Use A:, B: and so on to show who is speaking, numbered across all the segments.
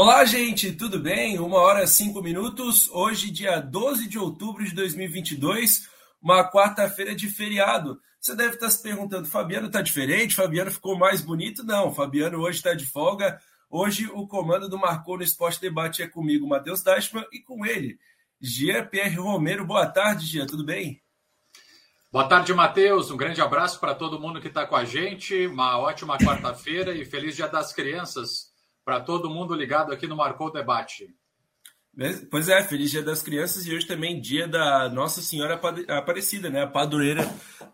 A: Olá, gente, tudo bem? Uma hora e cinco minutos. Hoje, dia 12 de outubro de 2022, uma quarta-feira de feriado. Você deve estar se perguntando, Fabiano está diferente? Fabiano ficou mais bonito? Não, Fabiano hoje está de folga. Hoje o comando do Marcou no Esporte Debate é comigo, Matheus Dashman, e com ele, Jean Pierre Romero. Boa tarde, Jean, tudo bem?
B: Boa tarde, Matheus. Um grande abraço para todo mundo que está com a gente. Uma ótima quarta-feira e feliz Dia das Crianças para todo mundo ligado aqui no Marcou Debate.
A: Pois é, feliz Dia das Crianças e hoje também dia da Nossa Senhora Aparecida, né? A padroeira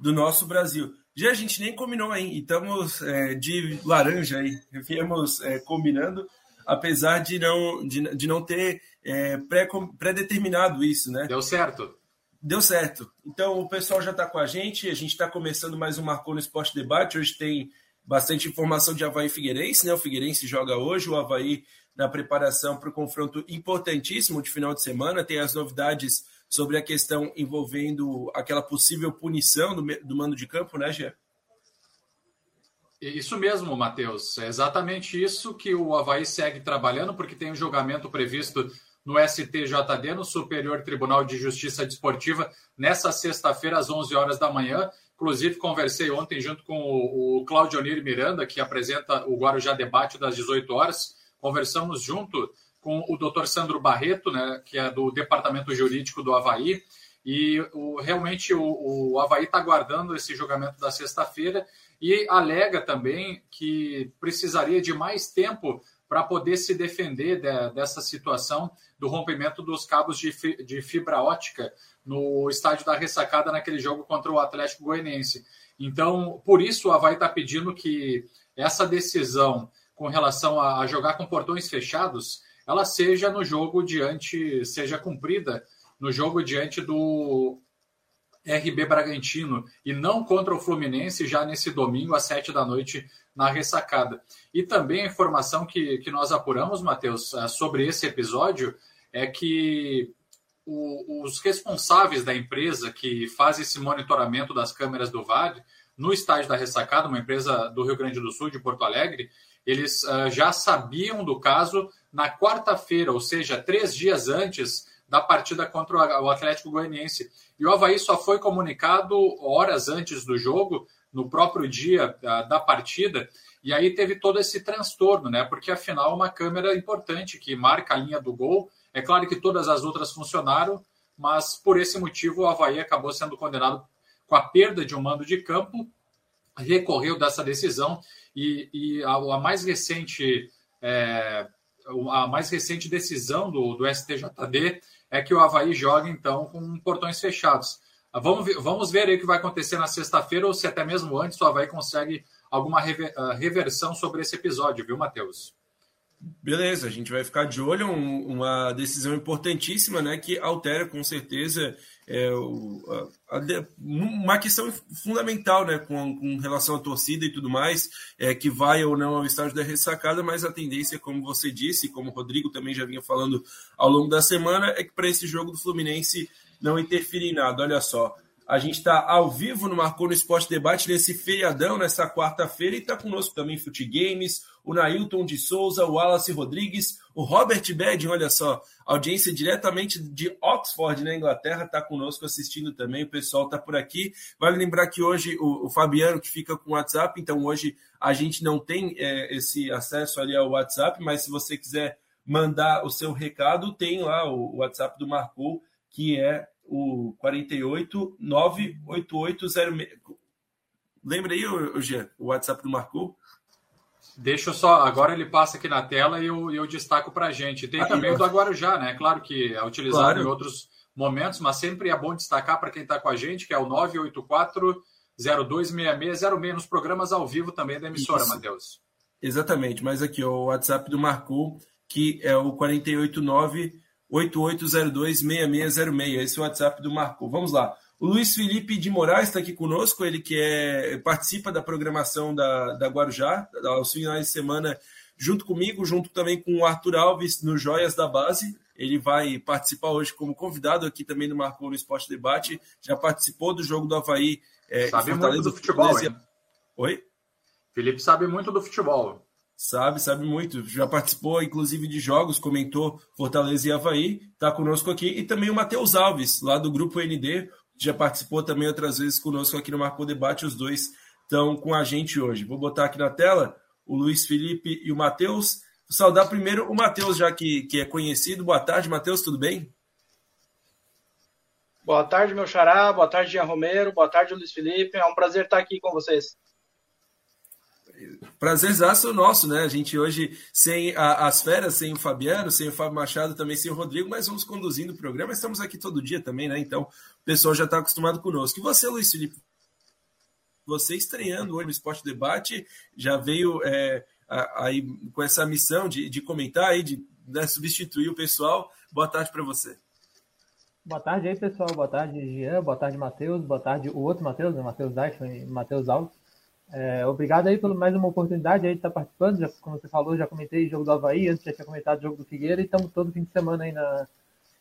A: do nosso Brasil. Já a gente nem combinou, hein? E estamos é, de laranja aí, viemos é, combinando, apesar de não, de, de não ter é, pré-determinado isso, né?
B: Deu certo.
A: Deu certo. Então o pessoal já está com a gente, a gente está começando mais um Marcou no Esporte Debate. Hoje tem bastante informação de Havaí Figueirense, né? O Figueirense joga hoje, o Havaí na preparação para o confronto importantíssimo de final de semana. Tem as novidades sobre a questão envolvendo aquela possível punição do, do mando de campo, né, Gê?
B: Isso mesmo, Matheus. É exatamente isso que o Havaí segue trabalhando, porque tem um julgamento previsto no STJD, no Superior Tribunal de Justiça Desportiva, nessa sexta-feira, às 11 horas da manhã. Inclusive, conversei ontem junto com o, Claudio Onir Miranda, que apresenta o Guarujá Debate das 18 horas. Conversamos junto com o doutor Sandro Barreto, né, que é do Departamento Jurídico do Havaí. E o, realmente o, o Havaí está aguardando esse julgamento da sexta-feira e alega também que precisaria de mais tempo para poder se defender de, dessa situação do rompimento dos cabos de, fi, de fibra ótica no estádio da Ressacada naquele jogo contra o Atlético Goianiense. Então, por isso o Havaí está pedindo que essa decisão com relação a, jogar com portões fechados, ela seja no jogo diante, seja cumprida no jogo diante do RB Bragantino e não contra o Fluminense já nesse domingo às sete da noite na ressacada. E também a informação que, que nós apuramos, Matheus, eh, sobre esse episódio é que o, os responsáveis da empresa que faz esse monitoramento das câmeras do VAR no estádio da Ressacada, uma empresa do Rio Grande do Sul, de Porto Alegre, eles uh, já sabiam do caso na quarta-feira, ou seja, três dias antes da partida contra o Atlético Goianiense. E o Havaí só foi comunicado horas antes do jogo, no próprio dia da, da partida, e aí teve todo esse transtorno, né? Porque afinal uma câmera importante que marca a linha do gol é claro que todas as outras funcionaram, mas por esse motivo o Havaí acabou sendo condenado com a perda de um mando de campo, recorreu dessa decisão e, e a, a, mais recente é, a mais recente decisão do, do STJD é que o Havaí joga então com portões fechados. Vamos ver, vamos ver aí o que vai acontecer na sexta-feira ou se até mesmo antes o Havaí consegue alguma reversão sobre esse episódio, viu, Matheus?
A: Beleza, a gente vai ficar de olho, um, uma decisão importantíssima, né, que altera com certeza é, o, a, a, uma questão fundamental, né, com, com, relação à torcida e tudo mais, é, que vai ou não ao estádio da ressacada, mas a tendência, como você disse, como o Rodrigo também já vinha falando ao longo da semana, é que para esse jogo do Fluminense não interferir em nada. Olha só, a gente está ao vivo no Marcou no Esporte Debate nesse feriadão, nessa quarta-feira, e está conosco também Fute Games, o Nailton de Souza, o Wallace Rodrigues, o Robert Bed, olha só, audiência diretamente de Oxford, na Inglaterra, está conosco assistindo também, o pessoal está por aqui. Vale lembrar que hoje o, o, Fabiano que fica com o WhatsApp, então hoje a gente não tem é, esse acesso ali ao WhatsApp, mas se você quiser mandar o seu recado, tem lá o, o WhatsApp do Marcou, que é o 48 98806. Lembra aí, o, Jean, o WhatsApp do Marcou?
B: Deixa eu só, agora ele passa aqui na tela e eu, eu destaco para a gente. Tem também o do Guarujá, né? Claro que é utilizado claro. em outros momentos, mas sempre é bom destacar para quem está com a gente, que é o 984 026606 nos programas ao vivo também da emissora, Matheus.
A: Exatamente, mas aqui ó, o WhatsApp do Marcou, que é o 489 8802-6606. Esse é o WhatsApp do Marco. Vamos lá. O Luiz Felipe de Moraes está aqui conosco, ele que é, participa da programação da, da Guarujá, aos finais de semana, junto comigo, junto também com o Arthur Alves no Joias da Base. Ele vai participar hoje como convidado aqui também do Marco no Esporte Debate. Já participou do jogo do Havaí.
B: É, sabe muito do futebol?
A: Oi?
B: Felipe sabe muito do futebol.
A: Sabe, sabe muito. Já participou, inclusive, de jogos, comentou Fortaleza e Havaí, está conosco aqui. E também o Matheus Alves, lá do Grupo ND, já participou também outras vezes conosco aqui no Marco Debate. Os dois estão com a gente hoje. Vou botar aqui na tela o Luiz Felipe e o Matheus. Vou saudar primeiro o Matheus, já que, que é conhecido. Boa tarde, Matheus, tudo bem?
C: Boa tarde, meu xará. Boa tarde, Jean Romero. Boa tarde, Luiz Felipe. É um prazer estar aqui com vocês.
A: Prazerzaço nosso, né? A gente hoje sem a, as feras, sem o Fabiano, sem o Fábio Machado, também sem o Rodrigo, mas vamos conduzindo o programa. Estamos aqui todo dia também, né? Então o pessoal já está acostumado conosco. E você, Luiz Felipe? Você estreando hoje no Esporte Debate, já veio é, aí com essa missão de, de comentar aí, de né, substituir o pessoal. Boa tarde para você.
D: Boa tarde aí, pessoal. Boa tarde, Jean. Boa tarde, Matheus. Boa tarde, o outro Matheus, né? Matheus Deichmann e Matheus Alves. É, obrigado aí por mais uma oportunidade aí de estar participando. Já, como você falou, já comentei o jogo do Havaí, antes já tinha comentado o jogo do Figueira e estamos todo fim de semana aí na,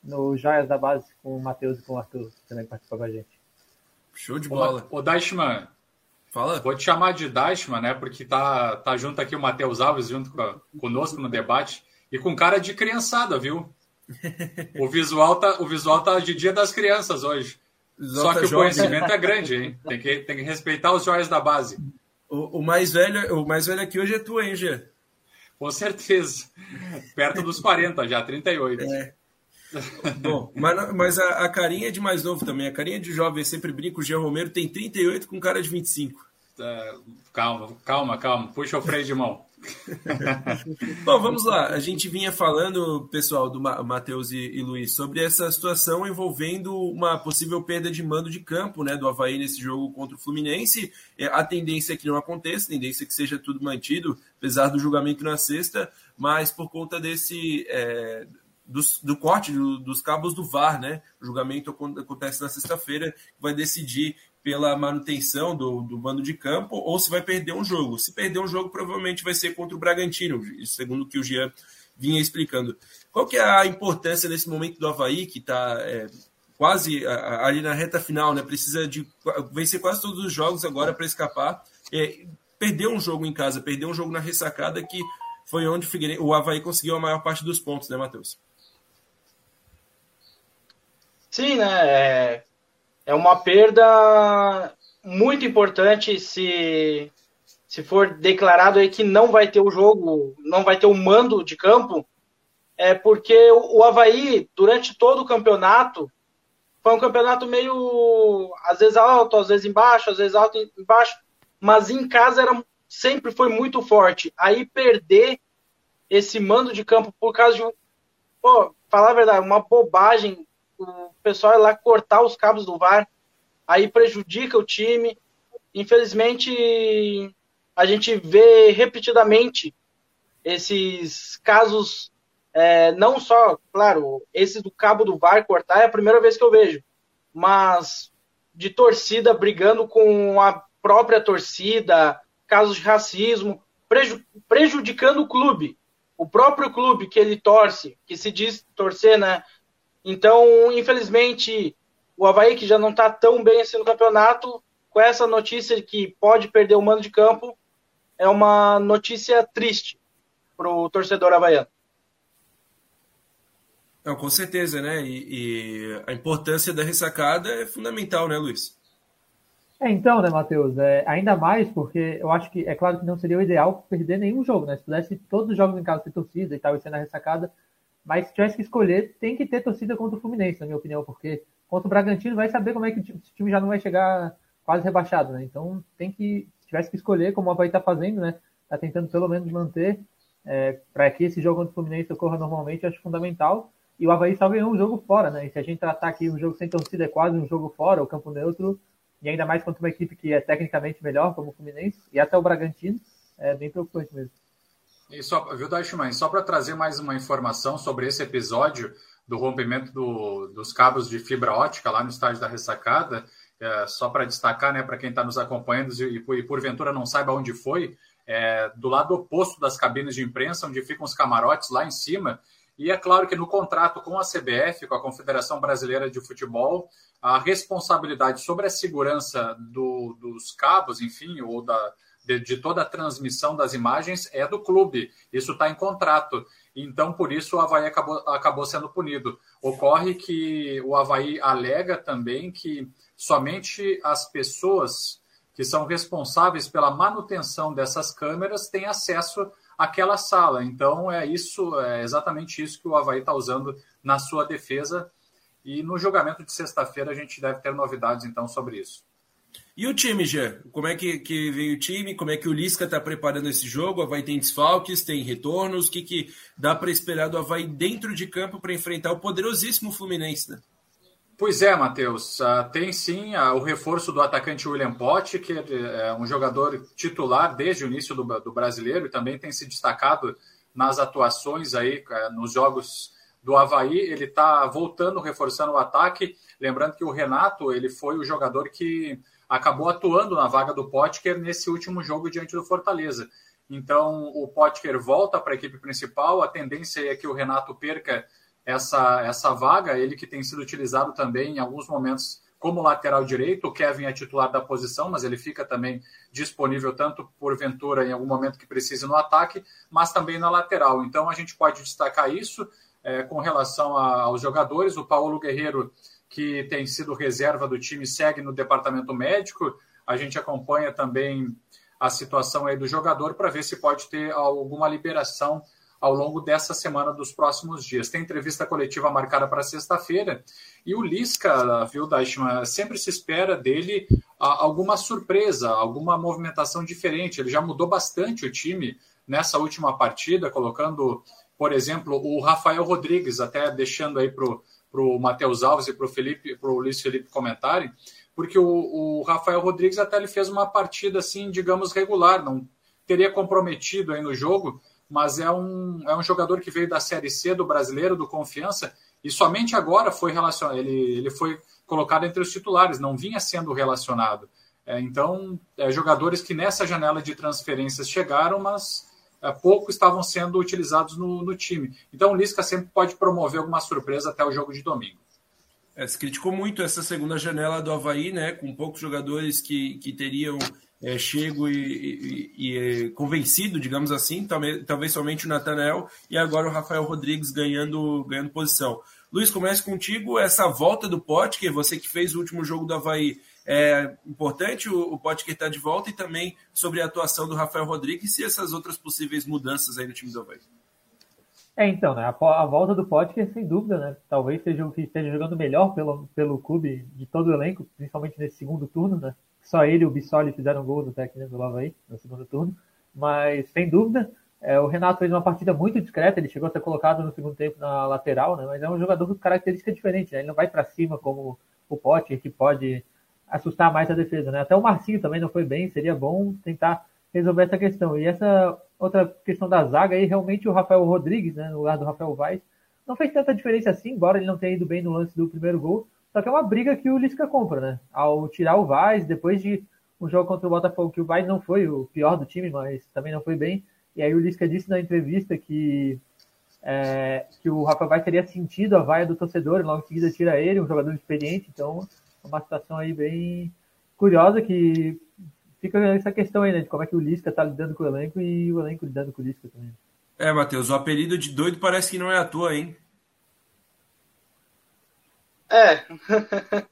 D: no Joias da Base com o Matheus e com o Arthur, que também participou com a gente.
A: Show de bola.
B: Ô, ô Deichmann, Fala. Vou te chamar de Deichmann, né? Porque tá, tá junto aqui o Matheus Alves, junto com, conosco no debate, e com cara de criançada, viu? O visual tá, o visual tá de dia das crianças hoje. Só tá que o conhecimento é grande, hein? Tem que, tem que respeitar os joias da base.
A: O, o, mais velho, o mais velho aqui hoje é tu, hein, Gê?
B: Com certeza. Perto dos 40 já, 38. É.
A: Bom, mas, mas a, a, carinha é de mais novo também. A carinha de jovem, sempre brinco, o Jean Romero tem 38 com cara de 25.
B: É, calma, calma, calma. Puxa o freio de mão.
A: Bom, vamos lá. A gente vinha falando, pessoal, do Matheus e, e, Luiz, sobre essa situação envolvendo uma possível perda de mando de campo né, do Havaí nesse jogo contra o Fluminense. É, a tendência é que não aconteça, a tendência é que seja tudo mantido, apesar do julgamento na sexta, mas por conta desse. É, do, do corte do, dos cabos do VAR, né? O julgamento acontece na sexta-feira, vai decidir pela manutenção do, do mando de campo ou se vai perder um jogo. Se perder um jogo, provavelmente vai ser contra o Bragantino, segundo o que o Jean vinha explicando. Qual que é a importância nesse momento do Havaí, que está é, quase ali na reta final, né? Precisa de vencer quase todos os jogos agora para escapar. É, perdeu um jogo em casa, perdeu um jogo na ressacada, que foi onde o, o Havaí conseguiu a maior parte dos pontos, né, Matheus?
C: Sim, né? É, é uma perda muito importante se se for declarado aí que não vai ter o jogo, não vai ter o mando de campo, é porque o Havaí, durante todo o campeonato, foi um campeonato meio, às vezes alto, às vezes embaixo, às vezes alto, embaixo, mas em casa era, sempre foi muito forte. Aí perder esse mando de campo por causa de, pô, falar a verdade, uma bobagem o pessoal ir lá cortar os cabos do VAR, aí prejudica o time. Infelizmente, a gente vê repetidamente esses casos, é, não só, claro, esse do cabo do VAR cortar é a primeira vez que eu vejo, mas de torcida brigando com a própria torcida, casos de racismo, prejudicando o clube. O próprio clube que ele torce, que se diz torcer, né? Então, infelizmente, o Havaí, que já não está tão bem assim no campeonato, com essa notícia que pode perder o mando de campo, é uma notícia triste para o torcedor havaiano.
A: Não, com certeza, né? E, e, a importância da ressacada é fundamental, né, Luiz?
D: É, então, né, Matheus? É, ainda mais porque eu acho que, é claro que não seria o ideal perder nenhum jogo, né? Se pudesse todos os jogos em casa ter torcida e tal, e ser na ressacada, mas se tivesse que escolher, tem que ter torcida contra o Fluminense, na minha opinião, porque contra o Bragantino vai saber como é que o time já não vai chegar quase rebaixado, né? Então tem que, se tivesse que escolher, como o Havaí está fazendo, né? Está tentando pelo menos manter é, para que esse jogo contra o Fluminense ocorra normalmente, acho fundamental. E o Havaí só ganhou um jogo fora, né? E se a gente tratar aqui um jogo sem torcida é quase um jogo fora, o campo neutro, e ainda mais contra uma equipe que é tecnicamente melhor, como o Fluminense, e até o Bragantino, é bem preocupante mesmo.
B: E só, viu, Daichman, só para trazer mais uma informação sobre esse episódio do rompimento do, dos cabos de fibra ótica lá no estádio da Ressacada, é, só para destacar, né, para quem está nos acompanhando e, e, porventura não saiba onde foi, é, do lado oposto das cabines de imprensa, onde ficam os camarotes lá em cima. E é claro que no contrato com a CBF, com a Confederação Brasileira de Futebol, a responsabilidade sobre a segurança do, dos cabos, enfim, ou da, de, de toda a transmissão das imagens é do clube. Isso está em contrato. Então, por isso, o Havaí acabou, acabou sendo punido. Ocorre que o Havaí alega também que somente as pessoas que são responsáveis pela manutenção dessas câmeras têm acesso àquela sala. Então, é isso, é exatamente isso que o Havaí está usando na sua defesa. E no julgamento de sexta-feira a gente deve ter novidades, então, sobre isso.
A: E o time, Jean? Como é que, que veio o time? Como é que o Lisca está preparando esse jogo? O Havaí tem desfalques, tem retornos? O que, que dá para esperar do Havaí dentro de campo para enfrentar o poderosíssimo Fluminense? Né?
B: Pois é, Matheus. Uh, tem sim uh, o reforço do atacante William Potti, que é um jogador titular desde o início do, do brasileiro e também tem se destacado nas atuações aí uh, nos jogos do Havaí. Ele está voltando, reforçando o ataque. Lembrando que o Renato ele foi o jogador que acabou atuando na vaga do Potker nesse último jogo diante do Fortaleza. Então, o Potker volta para a equipe principal, a tendência é que o Renato perca essa, essa vaga, ele que tem sido utilizado também em alguns momentos como lateral direito, o Kevin é titular da posição, mas ele fica também disponível tanto porventura em algum momento que precise no ataque, mas também na lateral. Então a gente pode destacar isso é, com relação a, aos jogadores. O Paulo Guerreiro que tem sido reserva do time, segue no departamento médico. A gente acompanha também a situação aí do jogador para ver se pode ter alguma liberação ao longo dessa semana dos próximos dias. Tem entrevista coletiva marcada para sexta-feira e o Lisca, viu, Dashman, sempre se espera dele alguma surpresa, alguma movimentação diferente. Ele já mudou bastante o time nessa última partida, colocando, por exemplo, o Rafael Rodrigues, até deixando aí para o para o Matheus Alves e para o Felipe, para o Luiz Felipe comentarem, porque o, o, Rafael Rodrigues até ele fez uma partida assim, digamos, regular, não teria comprometido aí no jogo, mas é um, é um jogador que veio da Série C do brasileiro, do Confiança, e somente agora foi relacionado, ele, ele foi colocado entre os titulares, não vinha sendo relacionado. É, então, é, jogadores que nessa janela de transferências chegaram, mas pouco estavam sendo utilizados no, no, time. Então o Lisca sempre pode promover alguma surpresa até o jogo de domingo.
A: É, se criticou muito essa segunda janela do Havaí, né, com poucos jogadores que, que teriam é, chego e, e, e, convencido, digamos assim, talvez, talvez somente o Nathanael e agora o Rafael Rodrigues ganhando, ganhando posição. Luiz, comece contigo essa volta do Potker, você que fez o último jogo do Havaí é importante o, o Potker estar tá de volta e também sobre a atuação do Rafael Rodrigues e essas outras possíveis mudanças aí no time do Havaí.
D: É, então, né, a, a, volta do Potker, sem dúvida, né, talvez seja o que esteja jogando melhor pelo, pelo clube de todo o elenco, principalmente nesse segundo turno, né, só ele e o Bissoli fizeram gol do técnico do Havaí no segundo turno, mas sem dúvida, é, o Renato fez uma partida muito discreta, ele chegou a ser colocado no segundo tempo na lateral, né, mas é um jogador com característica diferente, né, ele não vai para cima como o Potker, que pode assustar mais a defesa, né? Até o Marcinho também não foi bem, seria bom tentar resolver essa questão. E essa outra questão da zaga aí, realmente o Rafael Rodrigues, né, no lugar do Rafael Vaz, não fez tanta diferença assim, embora ele não tenha ido bem no lance do primeiro gol. Só que é uma briga que o Lisca compra, né? Ao tirar o Vaz, depois de um jogo contra o Botafogo, que o Vaz não foi o pior do time, mas também não foi bem. E aí o Lisca disse na entrevista que, é, que o Rafael Vaz teria sentido a vaia do torcedor e logo em seguida tira ele, um jogador experiente. Então uma situação aí bem curiosa que fica essa questão aí, né, de como é que o Lisca tá lidando com o elenco e o elenco lidando com o Lisca também.
A: É, Matheus, o apelido de doido parece que não é à toa, hein?
C: É.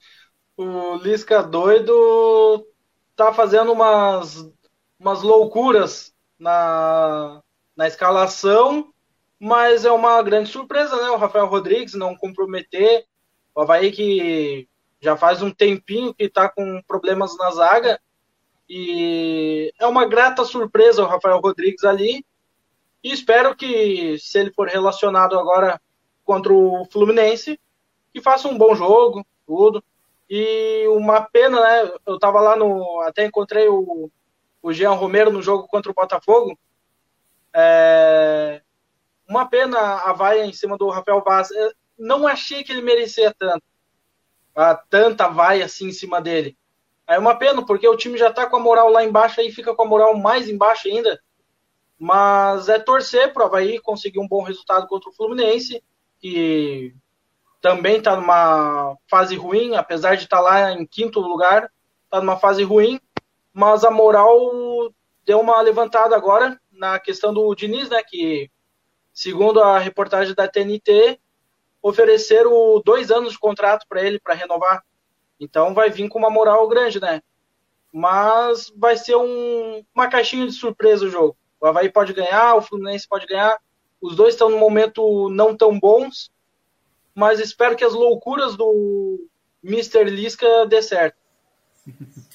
C: o Lisca doido tá fazendo umas, umas loucuras na, na escalação, mas é uma grande surpresa, né? O Rafael Rodrigues não comprometer. O Havaí que já faz um tempinho que está com problemas na zaga. E é uma grata surpresa o Rafael Rodrigues ali. E espero que, se ele for relacionado agora contra o Fluminense, que faça um bom jogo, tudo. E uma pena, né? Eu estava lá no. Até encontrei o, o Jean Romero no jogo contra o Botafogo. É, uma pena a vaia em cima do Rafael Vaz. Eu não achei que ele merecia tanto a tanta vai assim em cima dele. É uma pena, porque o time já tá com a moral lá embaixo aí fica com a moral mais embaixo ainda. Mas é torcer para o Havaí conseguir um bom resultado contra o Fluminense, que também está numa fase ruim, apesar de estar tá lá em quinto lugar, está numa fase ruim, mas a moral deu uma levantada agora na questão do Diniz, né? Que, segundo a reportagem da TNT, ofereceram dois anos de contrato para ele para renovar. Então vai vir com uma moral grande, né? Mas vai ser um, uma caixinha de surpresa o jogo. O Havaí pode ganhar, o Fluminense pode ganhar. Os dois estão no momento não tão bons, mas espero que as loucuras do Mr. Lisca dê certo.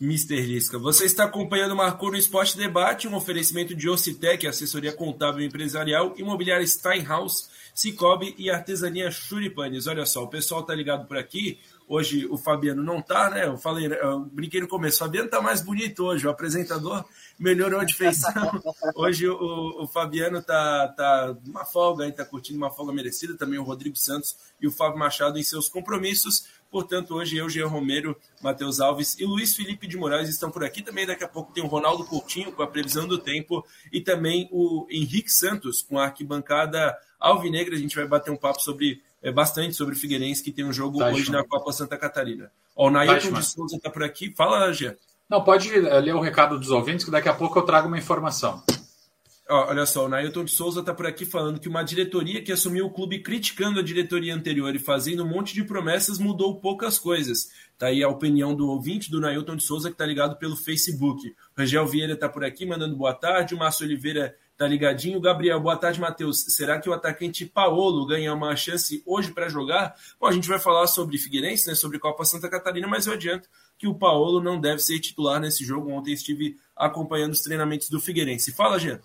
A: Mr. Lisca. Você está acompanhando o Marcou no Esporte Debate, um oferecimento de Ocitec, assessoria contábil e empresarial, imobiliária Steinhaus, Cicobi e artesania Churipanes. Olha só, o pessoal tá ligado por aqui. Hoje o Fabiano não tá, né? Eu falei, eu brinquei no começo, o Fabiano tá mais bonito hoje, o apresentador melhorou a feição. Hoje o, o, Fabiano tá, tá uma folga, tá curtindo uma folga merecida, também o Rodrigo Santos e o Fábio Machado em seus compromissos. Portanto, hoje eu, Jean Romero, Matheus Alves e Luiz Felipe de Moraes estão por aqui. Também daqui a pouco tem o Ronaldo Coutinho com a previsão do tempo e também o Henrique Santos com a arquibancada alvinegra. A gente vai bater um papo sobre é, bastante sobre o Figueirense, que tem um jogo tá, hoje na Copa Santa Catarina. Ó, o Nailton tá, de Souza está por aqui. Fala, Jean.
B: Não, pode eh, ler o recado dos ouvintes, que daqui a pouco eu trago uma informação.
A: Olha só, o Nailton de Souza está por aqui falando que uma diretoria que assumiu o clube criticando a diretoria anterior e fazendo um monte de promessas mudou poucas coisas. Tá aí a opinião do ouvinte do Nailton de Souza que está ligado pelo Facebook. Rangel Vieira está por aqui mandando boa tarde. O Márcio Oliveira tá ligadinho. Gabriel, boa tarde, Matheus. Será que o atacante Paolo ganha uma chance hoje para jogar? Bom, a gente vai falar sobre Figueirense, né, sobre Copa Santa Catarina, mas eu adianto que o Paolo não deve ser titular nesse jogo. Ontem estive acompanhando os treinamentos do Figueirense. Fala, Jean.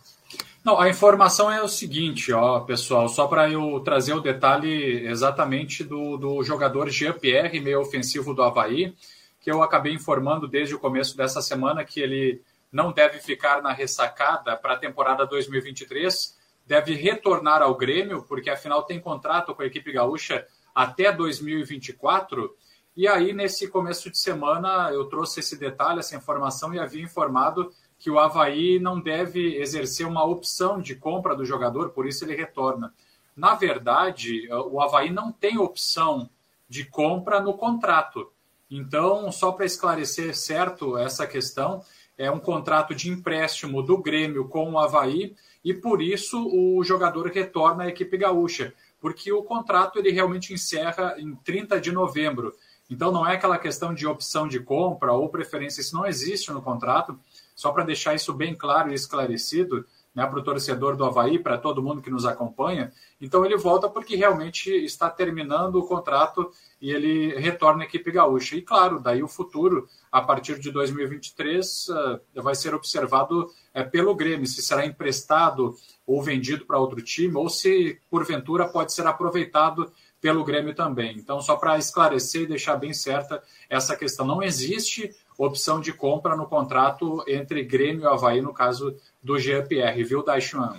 B: Não, a informação é o seguinte, ó, pessoal, só para eu trazer o detalhe exatamente do, do jogador Jean-Pierre, meio ofensivo do Havaí, que eu acabei informando desde o começo dessa semana que ele não deve ficar na ressacada para a temporada 2023, deve retornar ao Grêmio, porque afinal tem contrato com a equipe gaúcha até 2024. E aí, nesse começo de semana, eu trouxe esse detalhe, essa informação, e havia informado que o Havaí não deve exercer uma opção de compra do jogador, por isso ele retorna. Na verdade, o Havaí não tem opção de compra no contrato. Então, só para esclarecer certo essa questão, é um contrato de empréstimo do Grêmio com o Havaí e por isso o jogador retorna à equipe gaúcha, porque o contrato ele realmente encerra em 30 de novembro. Então não é aquela questão de opção de compra ou preferência, isso não existe no contrato. Só para deixar isso bem claro e esclarecido, né, para o torcedor do Havaí, para todo mundo que nos acompanha. Então ele volta porque realmente está terminando o contrato e ele retorna à equipe gaúcha. E claro, daí o futuro, a partir de 2023, eh, vai ser observado eh, pelo Grêmio, se será emprestado ou vendido para outro time, ou se porventura pode ser aproveitado pelo Grêmio também. Então, só para esclarecer e deixar bem certa essa questão, não existe opção de compra no contrato entre Grêmio e Havaí, no caso do GPR, viu, Daishuan?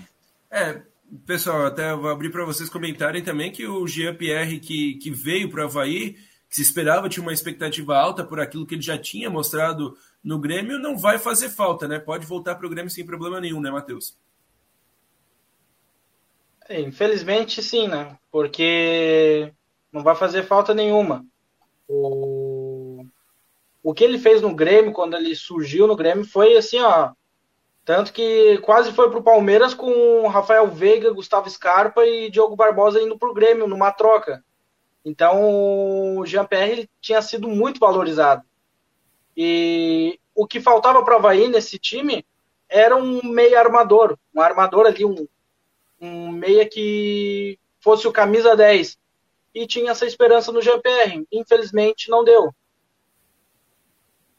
A: É, pessoal, até vou abrir para vocês comentarem também que o GPR que, que veio para o Havaí, que se esperava, tinha uma expectativa alta por aquilo que ele já tinha mostrado no Grêmio, não vai fazer falta, né? Pode voltar para o Grêmio sem problema nenhum, né, Matheus?
C: Infelizmente, sim, né? Porque não vai fazer falta nenhuma. O, o que ele fez no Grêmio, quando ele surgiu no Grêmio, foi assim, ó. Tanto que quase foi pro Palmeiras com Rafael Veiga, Gustavo Scarpa e Diogo Barbosa indo pro Grêmio numa troca. Então o Jean-Pierre tinha sido muito valorizado. E o que faltava para o Havaí nesse time era um meia armador, um armador ali, um, um meia que fosse o camisa 10. E tinha essa esperança no Jean-Pierre. Infelizmente não deu.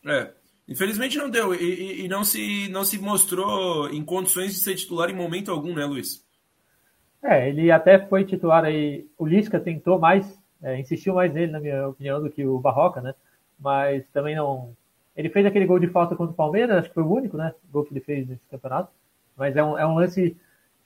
A: É, Infelizmente não deu e, e, não, se, não se mostrou em condições de ser titular em momento algum, né, Luiz?
D: É, ele até foi titular aí. O Lisca tentou mais, é, insistiu mais nele, na minha opinião, do que o Barroca, né? Mas também não. Ele fez aquele gol de falta contra o Palmeiras, acho que foi o único, né? Gol que ele fez nesse campeonato. Mas é um, é um lance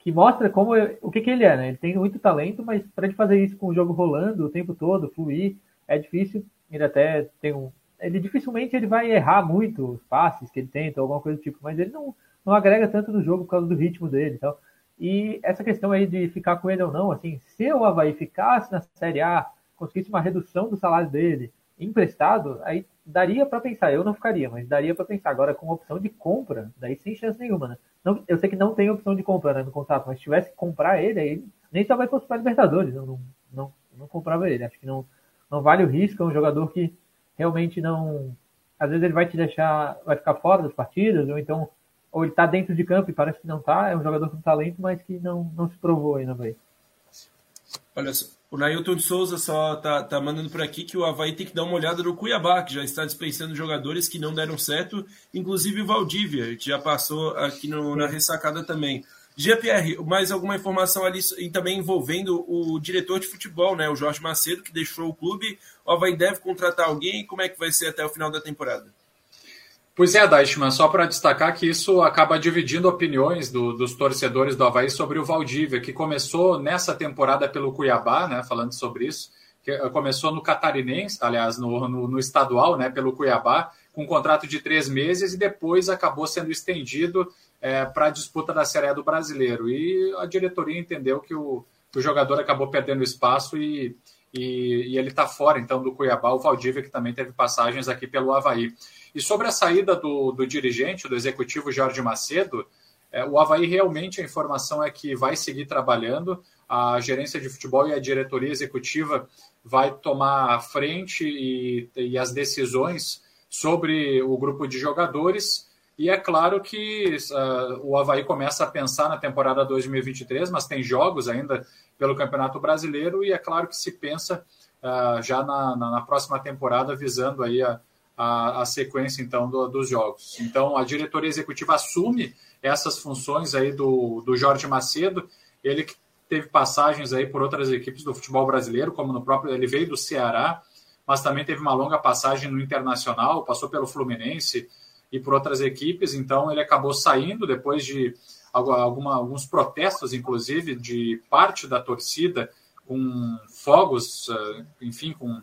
D: que mostra como o que, que ele é, né? Ele tem muito talento, mas para ele fazer isso com o jogo rolando o tempo todo, fluir, é difícil. Ele até tem um, ele dificilmente ele vai errar muito os passes que ele tenta, alguma coisa do tipo, mas ele não, não agrega tanto no jogo por causa do ritmo dele. Então, e essa questão aí de ficar com ele ou não, assim, se o Havaí ficasse na Série A, conseguisse uma redução do salário dele emprestado, aí daria para pensar. Eu não ficaria, mas daria para pensar. Agora, com opção de compra, daí sem chance nenhuma, né? Não, eu sei que não tem opção de compra né, no contrato, mas se tivesse que comprar ele, aí nem só vai para Libertadores. Eu não, não, não comprava ele. Acho que não, não vale o risco. É um jogador que realmente não. Às vezes ele vai te deixar, vai ficar fora das partidas, ou então, ou ele está dentro de campo e parece que não está. É um jogador com talento, mas que não, não se provou ainda bem.
A: Olha o Nailton de Souza só tá, tá mandando por aqui que o Havaí tem que dar uma olhada no Cuiabá, que já está dispensando jogadores que não deram certo, inclusive o Valdívia, que já passou aqui no, na ressacada também. GPR, mais alguma informação ali também envolvendo o diretor de futebol, né, o Jorge Macedo, que deixou o clube. O Havaí deve contratar alguém? Como é que vai ser até o final da temporada?
B: Pois é, Deichmann, só para destacar que isso acaba dividindo opiniões do, dos torcedores do Havaí sobre o Valdívia, que começou nessa temporada pelo Cuiabá, né, falando sobre isso, que eh, começou no Catarinense, aliás, no, no, no estadual, né, pelo Cuiabá, com um contrato de três meses e depois acabou sendo estendido é, para a disputa da Série A do Brasileiro. E a diretoria entendeu que o, que o jogador acabou perdendo espaço e, e, e ele está fora, então, do Cuiabá, o Valdívia, que também teve passagens aqui pelo Havaí. E sobre a saída do, do dirigente, do executivo Jorge Macedo, é, o Havaí realmente a informação é que vai seguir trabalhando, a gerência de futebol e a diretoria executiva vai tomar a frente e, e as decisões sobre o grupo de jogadores. E é claro que uh, o Havaí começa a pensar na temporada 2023, mas tem jogos ainda pelo Campeonato Brasileiro, e é claro que se pensa uh, já na, na, na, próxima temporada, visando aí a, a, a sequência então do, dos jogos. Então a diretoria executiva assume essas funções aí do, do Jorge Macedo, ele que teve passagens aí por outras equipes do futebol brasileiro, como no próprio, ele veio do Ceará, mas também teve uma longa passagem no Internacional, passou pelo Fluminense e por outras equipes, então ele acabou saindo depois de alguma, alguns protestos, inclusive, de parte da torcida, com fogos, eh, enfim, com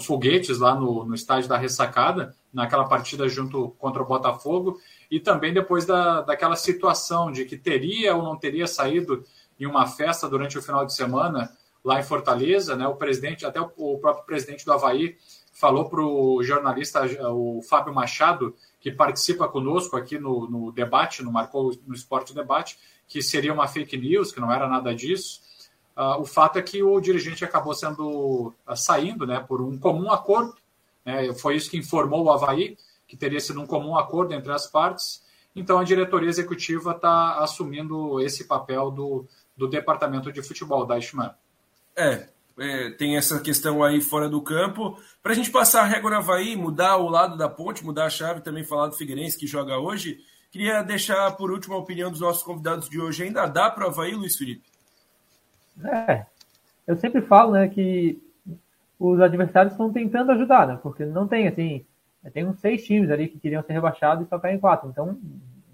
B: foguetes lá no, no estádio da Ressacada, naquela partida junto contra o Botafogo, e também depois da, daquela situação de que teria ou não teria saído em uma festa durante o final de semana lá em Fortaleza, né? O presidente, até o, o próprio presidente do Havaí falou para o jornalista, o Fábio Machado, que participa conosco aqui no, no debate, no Marcou no Esporte Debate, que seria uma fake news, que não era nada disso. Uh, o fato é que o dirigente acabou sendo uh, saindo né, por um comum acordo. Né, foi isso que informou o Havaí, que teria sido um comum acordo entre as partes. Então a diretoria executiva está assumindo esse papel do, do departamento de futebol da Ishman.
A: É, é, tem essa questão aí fora do campo. Para a gente passar a régua no Havaí, mudar o lado da ponte, mudar a chave, também falar do Figueirense que joga hoje. Queria deixar por último a opinião dos nossos convidados de hoje. Ainda dá para o Havaí, Luiz Felipe?
D: É, eu sempre falo, né, que os adversários estão tentando ajudar, né, porque não tem, assim, tem uns seis times ali que queriam ser rebaixados e só caem quatro, então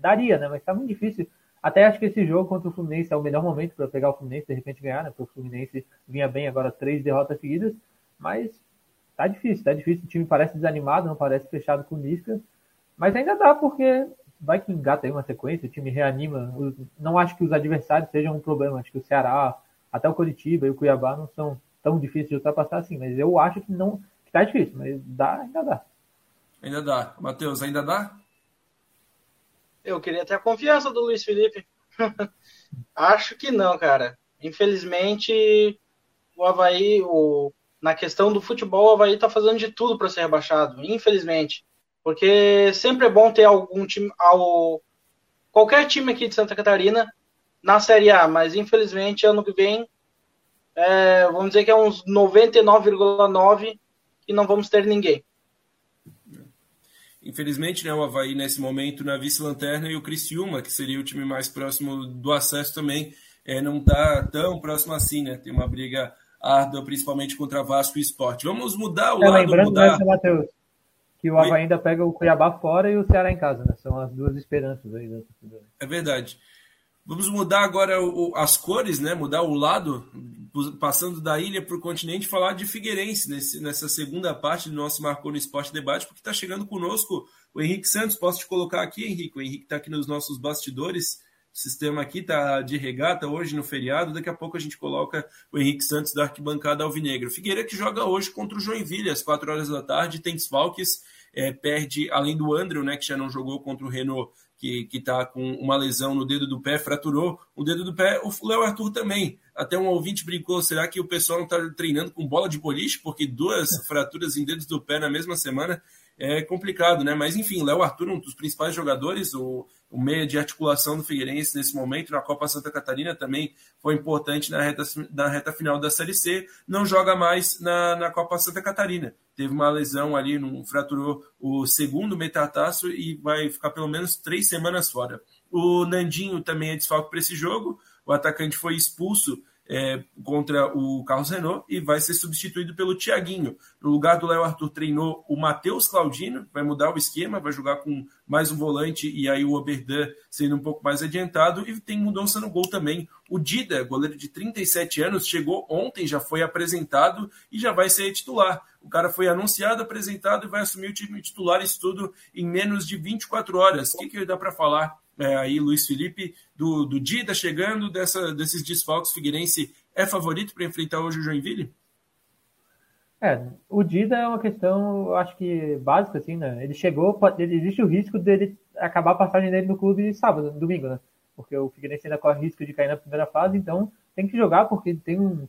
D: daria, né, mas tá muito difícil. Até acho que esse jogo contra o Fluminense é o melhor momento para pegar o Fluminense de repente ganhar, né, porque o Fluminense vinha bem agora três derrotas seguidas, mas tá difícil, tá difícil, o time parece desanimado, não parece fechado com Lisca, mas ainda dá porque vai que engata aí uma sequência, o time reanima. Não acho que os adversários sejam um problema, acho que o Ceará, até o Curitiba e o Cuiabá não são tão difíceis de ultrapassar assim, mas eu acho que não que tá difícil, mas dá, ainda dá.
A: Ainda dá. Matheus, ainda dá?
C: Eu queria ter a confiança do Luiz Felipe. acho que não, cara. Infelizmente, o Havaí, o, na questão do futebol, o Havaí tá fazendo de tudo para ser rebaixado, infelizmente. Porque sempre é bom ter algum time, ao, qualquer time aqui de Santa Catarina na Série A, mas infelizmente ano que vem, é, vamos dizer que é uns 99,9 que não vamos ter ninguém.
A: Infelizmente, né, o Havaí nesse momento na vice-lanterna e o Criciúma, que seria o time mais próximo do acesso também, é, não está tão próximo assim, né? Tem uma briga árdua, principalmente contra Vasco e Esporte. Vamos mudar o é, lado.
D: Lembrando,
A: mudar...
D: Né, Matheus, que o Havaí ainda pega o Cuiabá fora e o Ceará em casa, né? São as duas esperanças aí. Né?
A: É verdade. Vamos mudar agora o, as cores, né? Mudar o lado, passando da ilha para o continente, falar de Figueirense nesse, nessa segunda parte do nosso Marcou no Esporte Debate, porque está chegando conosco o Henrique Santos. Posso te colocar aqui, Henrique? O Henrique está aqui nos nossos bastidores. sistema aqui tá de regata hoje no feriado, daqui a pouco a gente coloca o Henrique Santos da arquibancada alvinegra. Figueira que joga hoje contra o Joinville às 4 horas da tarde, tem desfalques, é, perde, além do Andrew, né, que já não jogou contra o Renault, que está com uma lesão no dedo do pé, fraturou o dedo do pé, o Léo Arthur também. Até um ouvinte brincou, será que o pessoal não está treinando com bola de boliche? Porque duas fraturas em dedos do pé na mesma semana é complicado, né? Mas enfim, Léo Arthur, um dos principais jogadores, o, o meia de articulação do Figueirense nesse momento, na Copa Santa Catarina também foi importante na reta, na reta final da Série C, não joga mais na, na Copa Santa Catarina. Teve uma lesão ali, não, fraturou o segundo metatarso e vai ficar pelo menos três semanas fora. O Nandinho também é desfalque para esse jogo, o atacante foi expulso é, contra o Carlos Renault e vai ser substituído pelo Thiaguinho. No lugar do Léo Arthur treinou o Matheus Claudino, vai mudar o esquema, vai jogar com mais um volante e aí o Oberdan sendo um pouco mais adiantado e tem mudança no gol também. O Dida, goleiro de 37 anos, chegou ontem, já foi apresentado e já vai ser titular. O cara foi anunciado, apresentado e vai assumir o time titular, isso tudo em menos de 24 horas. O que, que dá para falar é, aí Luiz Felipe, do, do Dida chegando, dessa, desses desfalques, Figueirense é favorito para enfrentar hoje o Joinville?
D: É, o Dida é uma questão, eu acho que básica, assim, né? Ele chegou, existe o risco dele acabar a passagem dele no clube sábado, domingo, né? Porque o Figueirense ainda corre risco de cair na primeira fase, então tem que jogar porque ele tem um,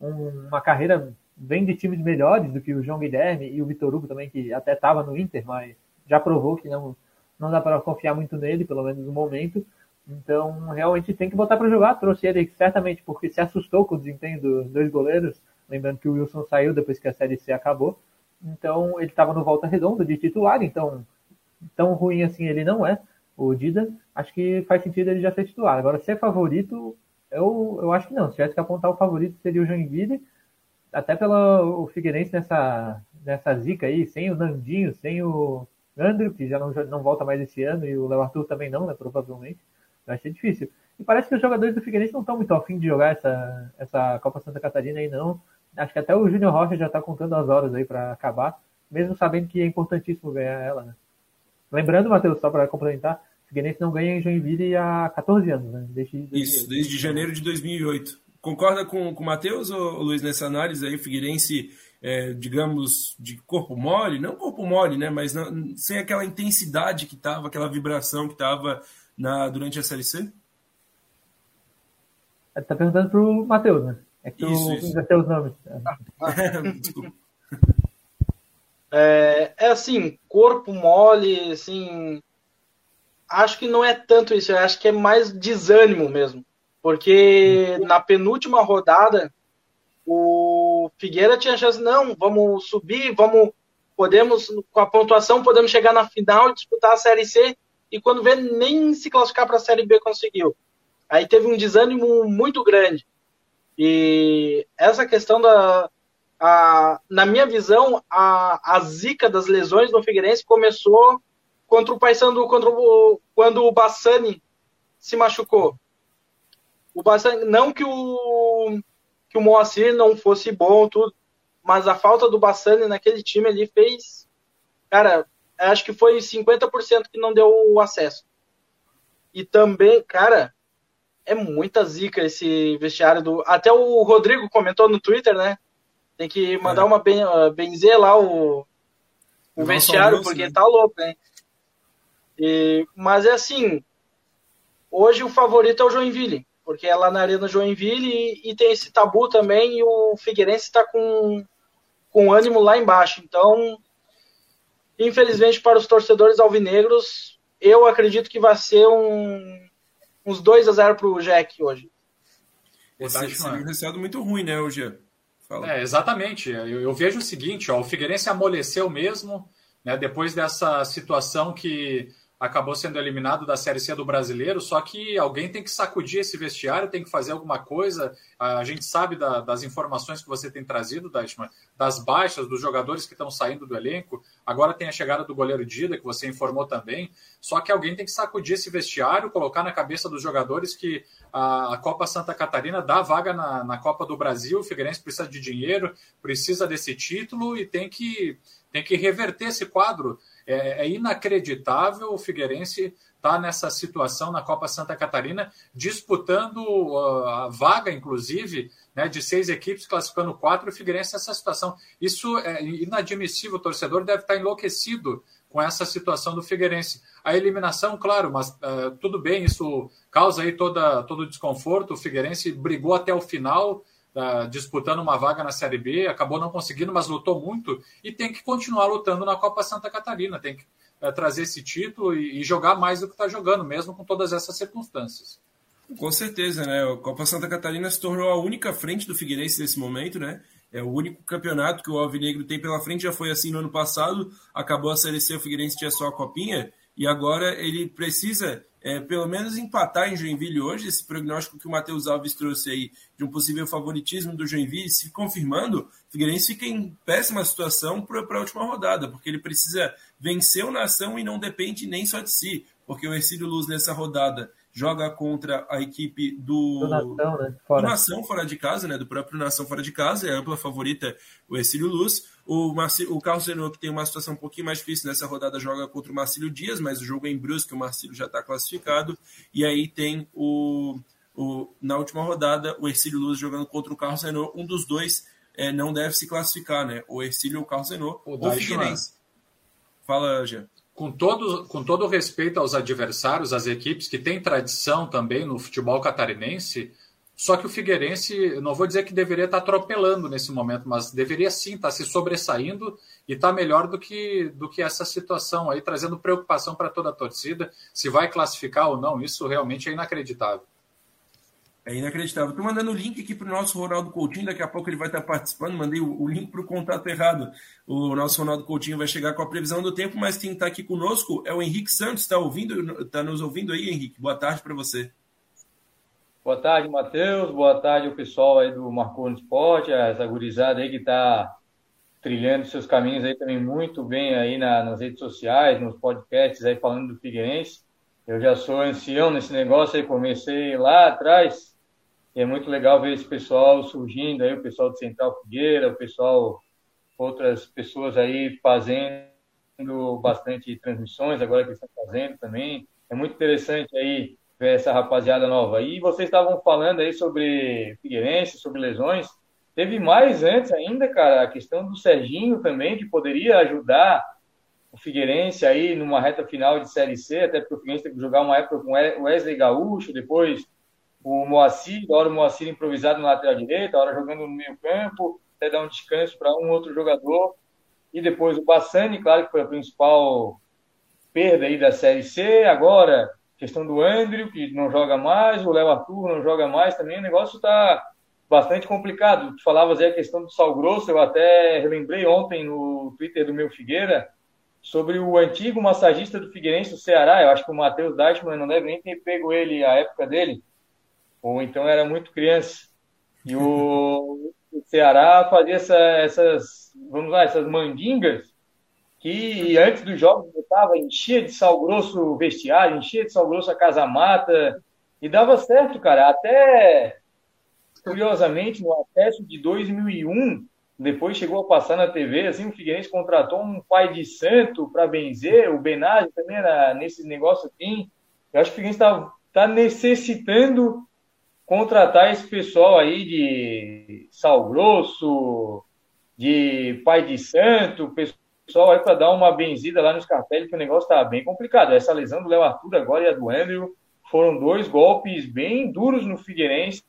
D: um, uma carreira bem de times melhores do que o João Guilherme e o Vitor Hugo também, que até estava no Inter, mas já provou que não, não dá para confiar muito nele, pelo menos no momento. Então, realmente tem que botar para jogar. Trouxe ele certamente porque se assustou com o desempenho dos dois goleiros. Lembrando que o Wilson saiu depois que a Série C acabou. Então, ele estava no volta redonda de titular. Então, tão ruim assim ele não é, o Dida. Acho que faz sentido ele já ser titular. Agora, ser favorito, eu, eu acho que não. Se tivesse que apontar o favorito, seria o Joinville. Até pelo o Figueirense nessa, nessa zica aí, sem o Nandinho, sem o Andrew, que já não, não volta mais esse ano, e o Léo Arthur também não, né, provavelmente. Vai ser difícil. E parece que os jogadores do Figueirense não estão muito afim de jogar essa, essa Copa Santa Catarina aí, não. Acho que até o Júnior Rocha já está contando as horas aí para acabar, mesmo sabendo que é importantíssimo ganhar ela, né? Lembrando, Matheus, só para complementar, o Figueirense não ganha em Joinville há 14 anos, né?
A: Desde, Isso, desde janeiro de 2008. Concorda com, com o Matheus ou Luiz nessa análise aí? O Figueirense é, digamos, de corpo mole, não corpo mole, né, mas não, sem aquela intensidade que estava, aquela vibração que estava durante a Série C?
D: Você tá perguntando pro Matheus, né? É que isso, tu inverteu os nomes.
C: Desculpa. É, é assim, corpo mole, assim. Acho que não é tanto isso, eu acho que é mais desânimo mesmo. Porque na penúltima rodada o Figueira tinha chance, não, vamos subir, vamos, podemos, com a pontuação, podemos chegar na final e disputar a Série C, e quando vê, nem se classificar para a Série B conseguiu. Aí teve um desânimo muito grande. E essa questão da. A, na minha visão, a, a zica das lesões no Figueirense começou contra o Paysandu, contra o, quando o Bassani se machucou. O Bassani, não que o que o Moacir não fosse bom, tudo. Mas a falta do Bassani naquele time ali fez. Cara, acho que foi 50% que não deu o acesso. E também, cara, é muita zica esse vestiário do. Até o Rodrigo comentou no Twitter, né? Tem que mandar é. uma ben... benzer lá o, o vestiário, porque né? tá louco, né? E... Mas é assim. Hoje o favorito é o Joinville porque é lá na Arena Joinville e, e tem esse tabu também, e o Figueirense está com, com ânimo lá embaixo. Então, infelizmente, para os torcedores alvinegros, eu acredito que vai ser um, uns 2 a 0 para o Jack hoje.
A: Esse, esse um resultado muito ruim, né, hoje?
B: É, exatamente. Eu, eu, vejo o seguinte, ó, o Figueirense amoleceu mesmo, né, depois dessa situação que acabou sendo eliminado da Série C do Brasileiro, só que alguém tem que sacudir esse vestiário, tem que fazer alguma coisa. A gente sabe da, das informações que você tem trazido, Dashman, das baixas, dos jogadores que estão saindo do elenco. Agora tem a chegada do goleiro Dida, que você informou também. Só que alguém tem que sacudir esse vestiário, colocar na cabeça dos jogadores que a, a Copa Santa Catarina dá vaga na, na Copa do Brasil, o Figueirense precisa de dinheiro, precisa desse título e tem que, tem que reverter esse quadro é, é inacreditável o Figueirense está nessa situação na Copa Santa Catarina, disputando a vaga, inclusive, né, de seis equipes, classificando quatro, e o Figueirense nessa situação. Isso é inadmissível, o torcedor deve estar enlouquecido com essa situação do Figueirense. A eliminação, claro, mas uh, tudo bem, isso causa aí toda, todo o desconforto. O Figueirense brigou até o final, uh, disputando uma vaga na Série B, acabou não conseguindo, mas lutou muito e tem que continuar lutando na Copa Santa Catarina, tem que uh, trazer esse título e, e, jogar mais do que está jogando, mesmo com todas essas circunstâncias.
A: Com certeza, né? A Copa Santa Catarina se tornou a única frente do Figueirense nesse momento, né? É o único campeonato que o Alvinegro tem pela frente, já foi assim no ano passado, acabou a Série C, o Figueirense tinha só a copinha, e agora ele precisa é, pelo menos empatar em Joinville hoje, esse prognóstico que o Matheus Alves trouxe aí de um possível favoritismo do Joinville, se confirmando, o Figueirense fica em péssima situação para a última rodada, porque ele precisa vencer o Nação e não depende nem só de si, porque o Ercílio Luz nessa rodada joga contra a equipe do, do Nação, né? fora. Do Nação fora de casa, né? Do próprio Nação fora de casa, é a ampla favorita o Ercílio Luz. O, Marcelo, o Carlos Renault, que tem uma situação um pouquinho mais difícil nessa rodada, joga contra o Marcílio Dias, mas o jogo é em Brusque, o Marcílio já está classificado. E aí tem o, o, na última rodada, o Ercílio Luz jogando contra o Carlos Renault. Um dos dois é, não deve se classificar, né? O Ercílio ou o Carlos Renault. O, o Figueirense. Fala, Jean
B: com todo, com todo respeito aos adversários, às equipes que têm tradição também no futebol catarinense, só que o Figueirense, não vou dizer que deveria estar atropelando nesse momento, mas deveria sim estar se sobressaindo e estar melhor do que, do que essa situação aí, trazendo preocupação para toda a torcida, se vai classificar ou não, isso realmente é inacreditável.
A: É inacreditável. Estou mandando o link aqui para o nosso Ronaldo Coutinho, daqui a pouco ele vai estar participando. Mandei o, o link para o contato errado. O nosso Ronaldo Coutinho vai chegar com a previsão do tempo, mas quem está aqui conosco é o Henrique Santos. Está ouvindo? Está nos ouvindo aí, Henrique? Boa tarde para você.
E: Boa tarde, Matheus. Boa tarde o pessoal aí do Marcou Esporte, essa gurizada aí que está trilhando seus caminhos aí também muito bem aí na, nas redes sociais, nos podcasts aí falando do Figueirense. Eu já sou ancião nesse negócio aí, comecei lá atrás, e é muito legal ver esse pessoal surgindo aí, o pessoal de Central Figueira, o pessoal, outras pessoas aí fazendo bastante transmissões, agora que estão fazendo também. É muito interessante aí ver essa rapaziada nova. E vocês estavam falando aí sobre Figueirense, sobre lesões. Teve mais antes ainda, cara, a questão do Serginho também, que poderia ajudar o Figueirense aí numa reta final de Série C, até porque o Figueirense teve que jogar uma época com Wesley Gaúcho, depois o Moacir, a hora o Moacir improvisado na lateral direita, a hora jogando no meio campo, até dar um descanso para um outro jogador. E depois o Bassani, claro que foi a principal perda aí da Série C. Agora, questão do Andrew, que não joga mais, o Léo Arthur não joga mais também. O negócio está bastante complicado. Tu falavas aí a questão do Sal Grosso, eu até relembrei ontem no Twitter do meu Figueira sobre o antigo massagista do Figueirense do Ceará. Eu acho que o Matheus Deichmann não deve nem ter pego ele a época dele ou então era muito criança. E o, o Ceará fazia essa, essas, vamos lá, essas mandingas que antes dos jogos botava, enchia de sal grosso o vestiário, enchia de sal grosso a casa-mata, e dava certo, cara. Até, curiosamente, no acesso de 2001, depois chegou a passar na TV, assim, o Figueirense contratou um pai de santo para benzer, o Benage também era nesse negócio assim. Eu acho que o Figueirense está tá necessitando contratar esse pessoal aí de Sal Grosso, de Pai de Santo, pessoal aí para dar uma benzida lá nos cartéis, que o negócio tá bem complicado. Essa lesão do Léo Arthur agora e a do Andrew foram dois golpes bem duros no Figueirense,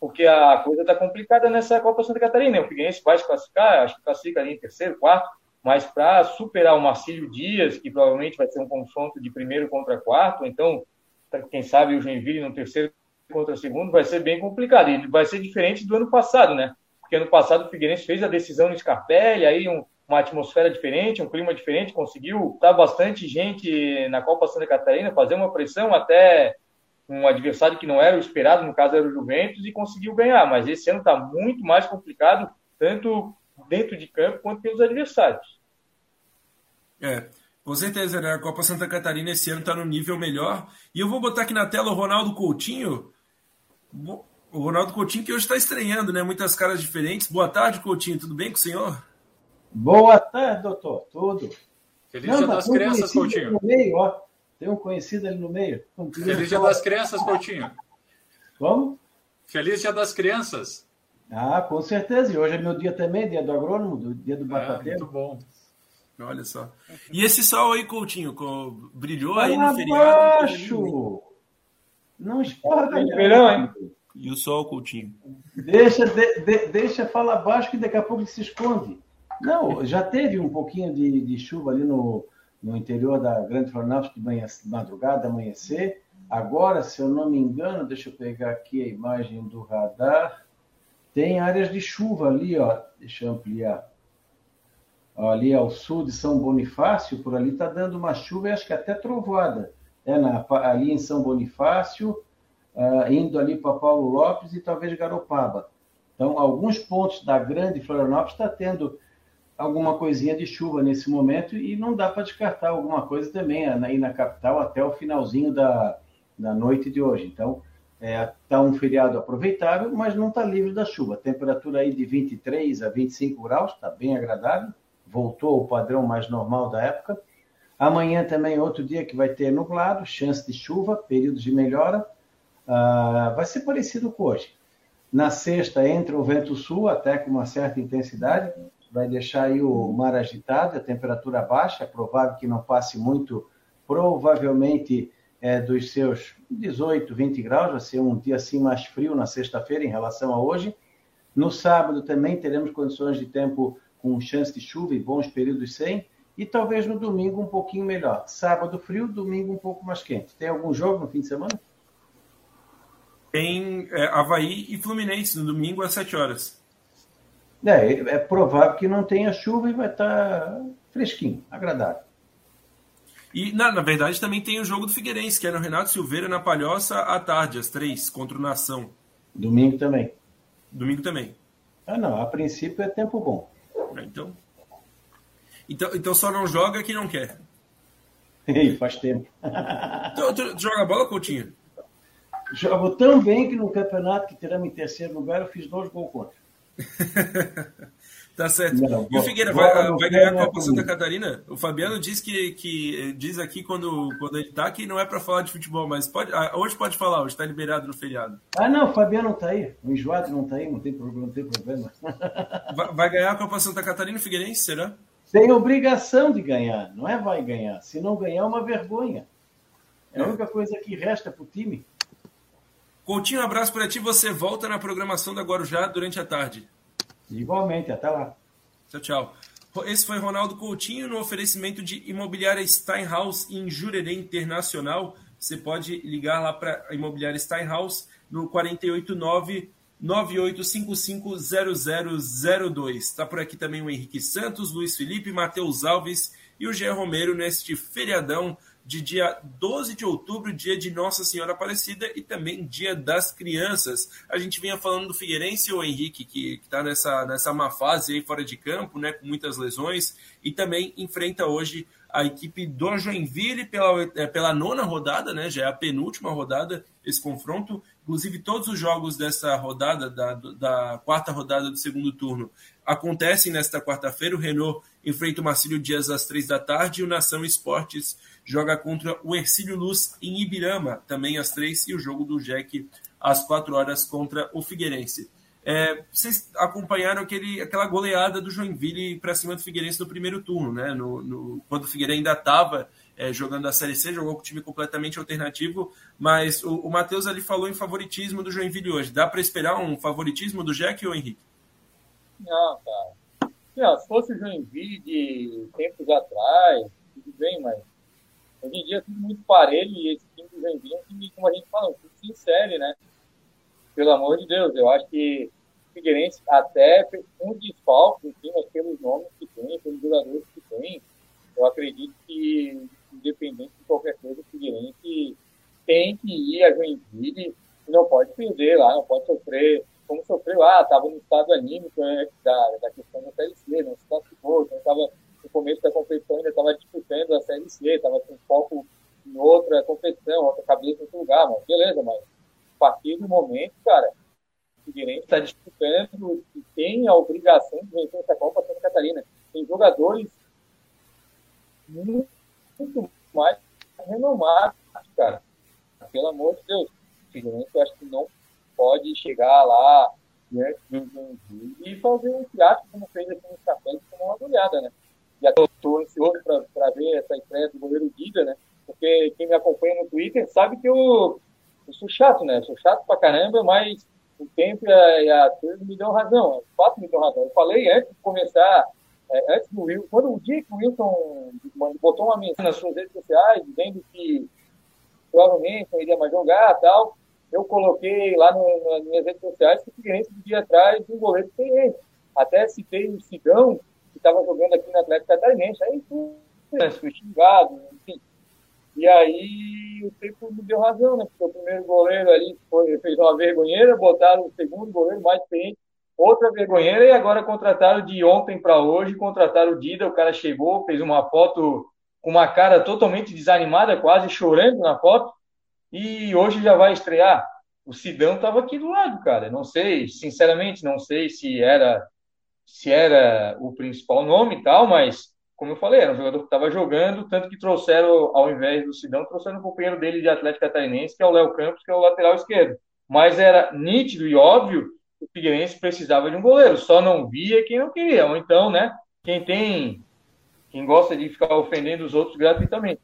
E: porque a coisa tá complicada nessa Copa Santa Catarina. O Figueirense vai se classificar, acho que classifica ali em terceiro, quarto, mas para superar o Marcílio Dias, que provavelmente vai ser um confronto de primeiro contra quarto, então, quem sabe o Joinville no terceiro contra segundo vai ser bem complicado. E vai ser diferente do ano passado, né? Porque ano passado o Figueirense fez a decisão no Scarpelli, aí um, uma atmosfera diferente, um clima diferente, conseguiu dar bastante gente na Copa Santa Catarina, fazer uma pressão até um adversário que não era o esperado, no caso era o Juventus, e conseguiu ganhar. Mas esse ano está muito mais complicado, tanto dentro de campo quanto pelos adversários.
A: É, com certeza, né? A Copa Santa Catarina esse ano está no nível melhor. E eu vou botar aqui na tela o Ronaldo Coutinho, o Ronaldo Coutinho, que hoje está estranhando, né? Muitas caras diferentes. Boa tarde, Coutinho. Tudo bem com o senhor?
F: Boa tarde, doutor. Tudo.
B: Feliz Dia tá das Crianças, Coutinho.
F: Meio, ó. Tem um conhecido ali no meio.
B: Feliz Dia das Crianças, Coutinho.
F: Como?
B: Feliz Dia das Crianças.
F: Ah, com certeza. E hoje é meu dia também, dia do agrônomo, do dia do batateiro.
B: É, muito bom.
A: Olha só. E esse sol aí, Coutinho, brilhou aí
F: no
A: feriado?
F: Abaixo! Não esporga,
E: verão, hein?
A: E o sol, Coutinho?
F: Deixa, de, de, deixa falar baixo que daqui a pouco ele se esconde. Não, já teve um pouquinho de, de chuva ali no, no interior da Grande Florianópolis de manhã, madrugada, amanhecer. Agora, se eu não me engano, deixa eu pegar aqui a imagem do radar. Tem áreas de chuva ali, ó. Deixa eu ampliar. Ali ao sul de São Bonifácio, por ali está dando uma chuva, e acho que até trovoada. É na, ali em São Bonifácio, uh, indo ali para Paulo Lopes e talvez Garopaba. Então, alguns pontos da grande Florianópolis está tendo alguma coisinha de chuva nesse momento e não dá para descartar alguma coisa também aí na capital até o finalzinho da, da noite de hoje. Então, está é, tá um feriado aproveitável, mas não está livre da chuva. Temperatura aí de 23 a 25 graus, está bem agradável, voltou ao padrão mais normal da época. Amanhã também outro dia que vai ter nublado, chance de chuva, períodos de melhora. Uh, vai ser parecido com hoje. Na sexta entra o vento sul, até com uma certa intensidade, vai deixar aí o mar agitado, a temperatura baixa, é provável que não passe muito, provavelmente é, dos seus 18, 20 graus, vai ser um dia assim mais frio na sexta-feira em relação a hoje. No sábado também teremos condições de tempo com chance de chuva e bons períodos sem, e talvez no domingo um pouquinho melhor. Sábado frio, domingo um pouco mais quente. Tem algum jogo no fim de semana?
A: Tem é, Havaí e Fluminense no domingo às 7 horas.
F: É, é provável que não tenha chuva e vai estar fresquinho, agradável.
A: E, na, na verdade, também tem o jogo do Figueirense, que é no Renato Silveira, na Palhoça, à tarde, às três, contra o Nação.
F: Domingo também.
A: Domingo também.
F: Ah, não. A princípio é tempo bom.
A: É, então, então, então só não joga quem não quer.
F: Ei, faz tempo.
A: tu, tu, tu joga bola, Coutinho?
F: Jogo tão bem que no campeonato que teremos em terceiro lugar eu fiz dois gols contra.
A: tá certo. Não, e o Figueira vai, vai ganhar a Copa Santa Catarina? O Fabiano diz que, que diz aqui quando, quando ele tá que não é para falar de futebol, mas pode, ah, hoje pode falar, hoje está liberado no feriado.
F: Ah, não, o Fabiano não tá aí. O enjoado não tá aí, não tem problema. Não tem problema.
A: Vai, vai ganhar a Copa Santa Catarina, Figueirense, será?
F: Tem obrigação de ganhar, não é vai ganhar. Se não ganhar, é uma vergonha. É a única coisa que resta para o time.
A: Coutinho, um abraço para ti. Você volta na programação da Guarujá durante a tarde.
F: Igualmente, até lá.
A: Tchau, tchau. Esse foi Ronaldo Coutinho no oferecimento de Imobiliária Steinhaus em Jurerê Internacional. Você pode ligar lá para a Imobiliária Steinhaus no 489 98550002. Está por aqui também o Henrique Santos, Luiz Felipe, Matheus Alves e o Gé Romero neste feriadão de dia 12 de outubro, dia de Nossa Senhora Aparecida e também dia das crianças. A gente vinha falando do Figueirense, o Henrique, que está nessa, nessa má fase aí fora de campo, né, com muitas lesões, e também enfrenta hoje a equipe do Joinville pela, é, pela nona rodada, né, já é a penúltima rodada esse confronto. Inclusive, todos os jogos dessa rodada, da, da quarta rodada do segundo turno, acontecem nesta quarta-feira. O Renault enfrenta o Marcílio Dias às três da tarde e o Nação Esportes joga contra o Ercílio Luz em Ibirama, também às três, e o jogo do Jack às quatro horas contra o Figueirense. É, vocês acompanharam aquele, aquela goleada do Joinville para cima do Figueirense no primeiro turno, né? No, no quando o Figueirense ainda estava é, jogando a Série C, jogou com um time completamente alternativo, mas o, o Matheus ali falou em favoritismo do Joinville hoje. Dá para esperar um favoritismo do Jack ou Henrique?
E: Não, cara. Se fosse o Joinville de tempos atrás, tudo bem, mas hoje em dia é tudo muito parelho e esse time do Joinville um time, como a gente fala, um time série, né? Pelo amor de Deus, eu acho que o Figueirense, até com desfalque, enfim, mas pelos nomes que tem, pelos jogadores que tem, eu acredito que, independente de qualquer coisa, o Figueirense tem que ir a Joinville e não pode perder lá, não pode sofrer como sofreu lá, estava no estado anímico né, da, da questão da Série C, não se classificou, então estava no começo da competição, ainda estava disputando a Série C, estava com foco em outra competição, outra cabeça em outro lugar, mas beleza, mas a partir do momento, cara, o Figueirense está disputando e tem a obrigação de vencer essa Copa Santa Catarina. Tem jogadores muito, muito mais renomado, cara. Pelo amor de Deus. O Figueirense eu acho que não pode chegar lá diante do Joinville e fazer um teatro como fez aqui no Café, como uma olhada, né? Já estou ansioso para ver essa estreia do goleiro Dida, né? Porque quem me acompanha no Twitter que eu, sou chato, né? Eu sou chato pra caramba, mas o tempo e a, coisa me deu razão. O fato me deu razão. Eu falei antes de começar, é, antes do Wilson, quando o dia que o Wilson botou uma mensagem nas suas redes sociais, dizendo que provavelmente não iria mais jogar tal, eu coloquei lá no, nas minhas redes sociais que o Figueirense podia atrás de um goleiro experiente. Até citei o Sidão, que estava jogando aqui no Atlético Catarinense. Aí fui xingado, enfim. E aí o tempo me deu razão, né? Porque o primeiro goleiro ali foi, fez uma vergonheira, botaram o segundo goleiro mais experiente, outra vergonheira, e agora contrataram de ontem para hoje, contrataram o Dida, o cara chegou, fez uma foto com uma cara totalmente desanimada, quase chorando na foto, e hoje já vai estrear. O Sidão estava aqui do lado, cara. Não sei, sinceramente, não sei se era se era o principal nome e tal, mas como eu falei, era um jogador que estava jogando, tanto que trouxeram, ao invés do Sidão, trouxeram o companheiro dele de Atlético Catarinense, que é o Léo Campos, que é o lateral esquerdo. Mas era nítido e óbvio que o Figueirense precisava de um goleiro, só não via quem não queria. Ou então, né, quem tem, quem gosta de ficar ofendendo os outros gratuitamente.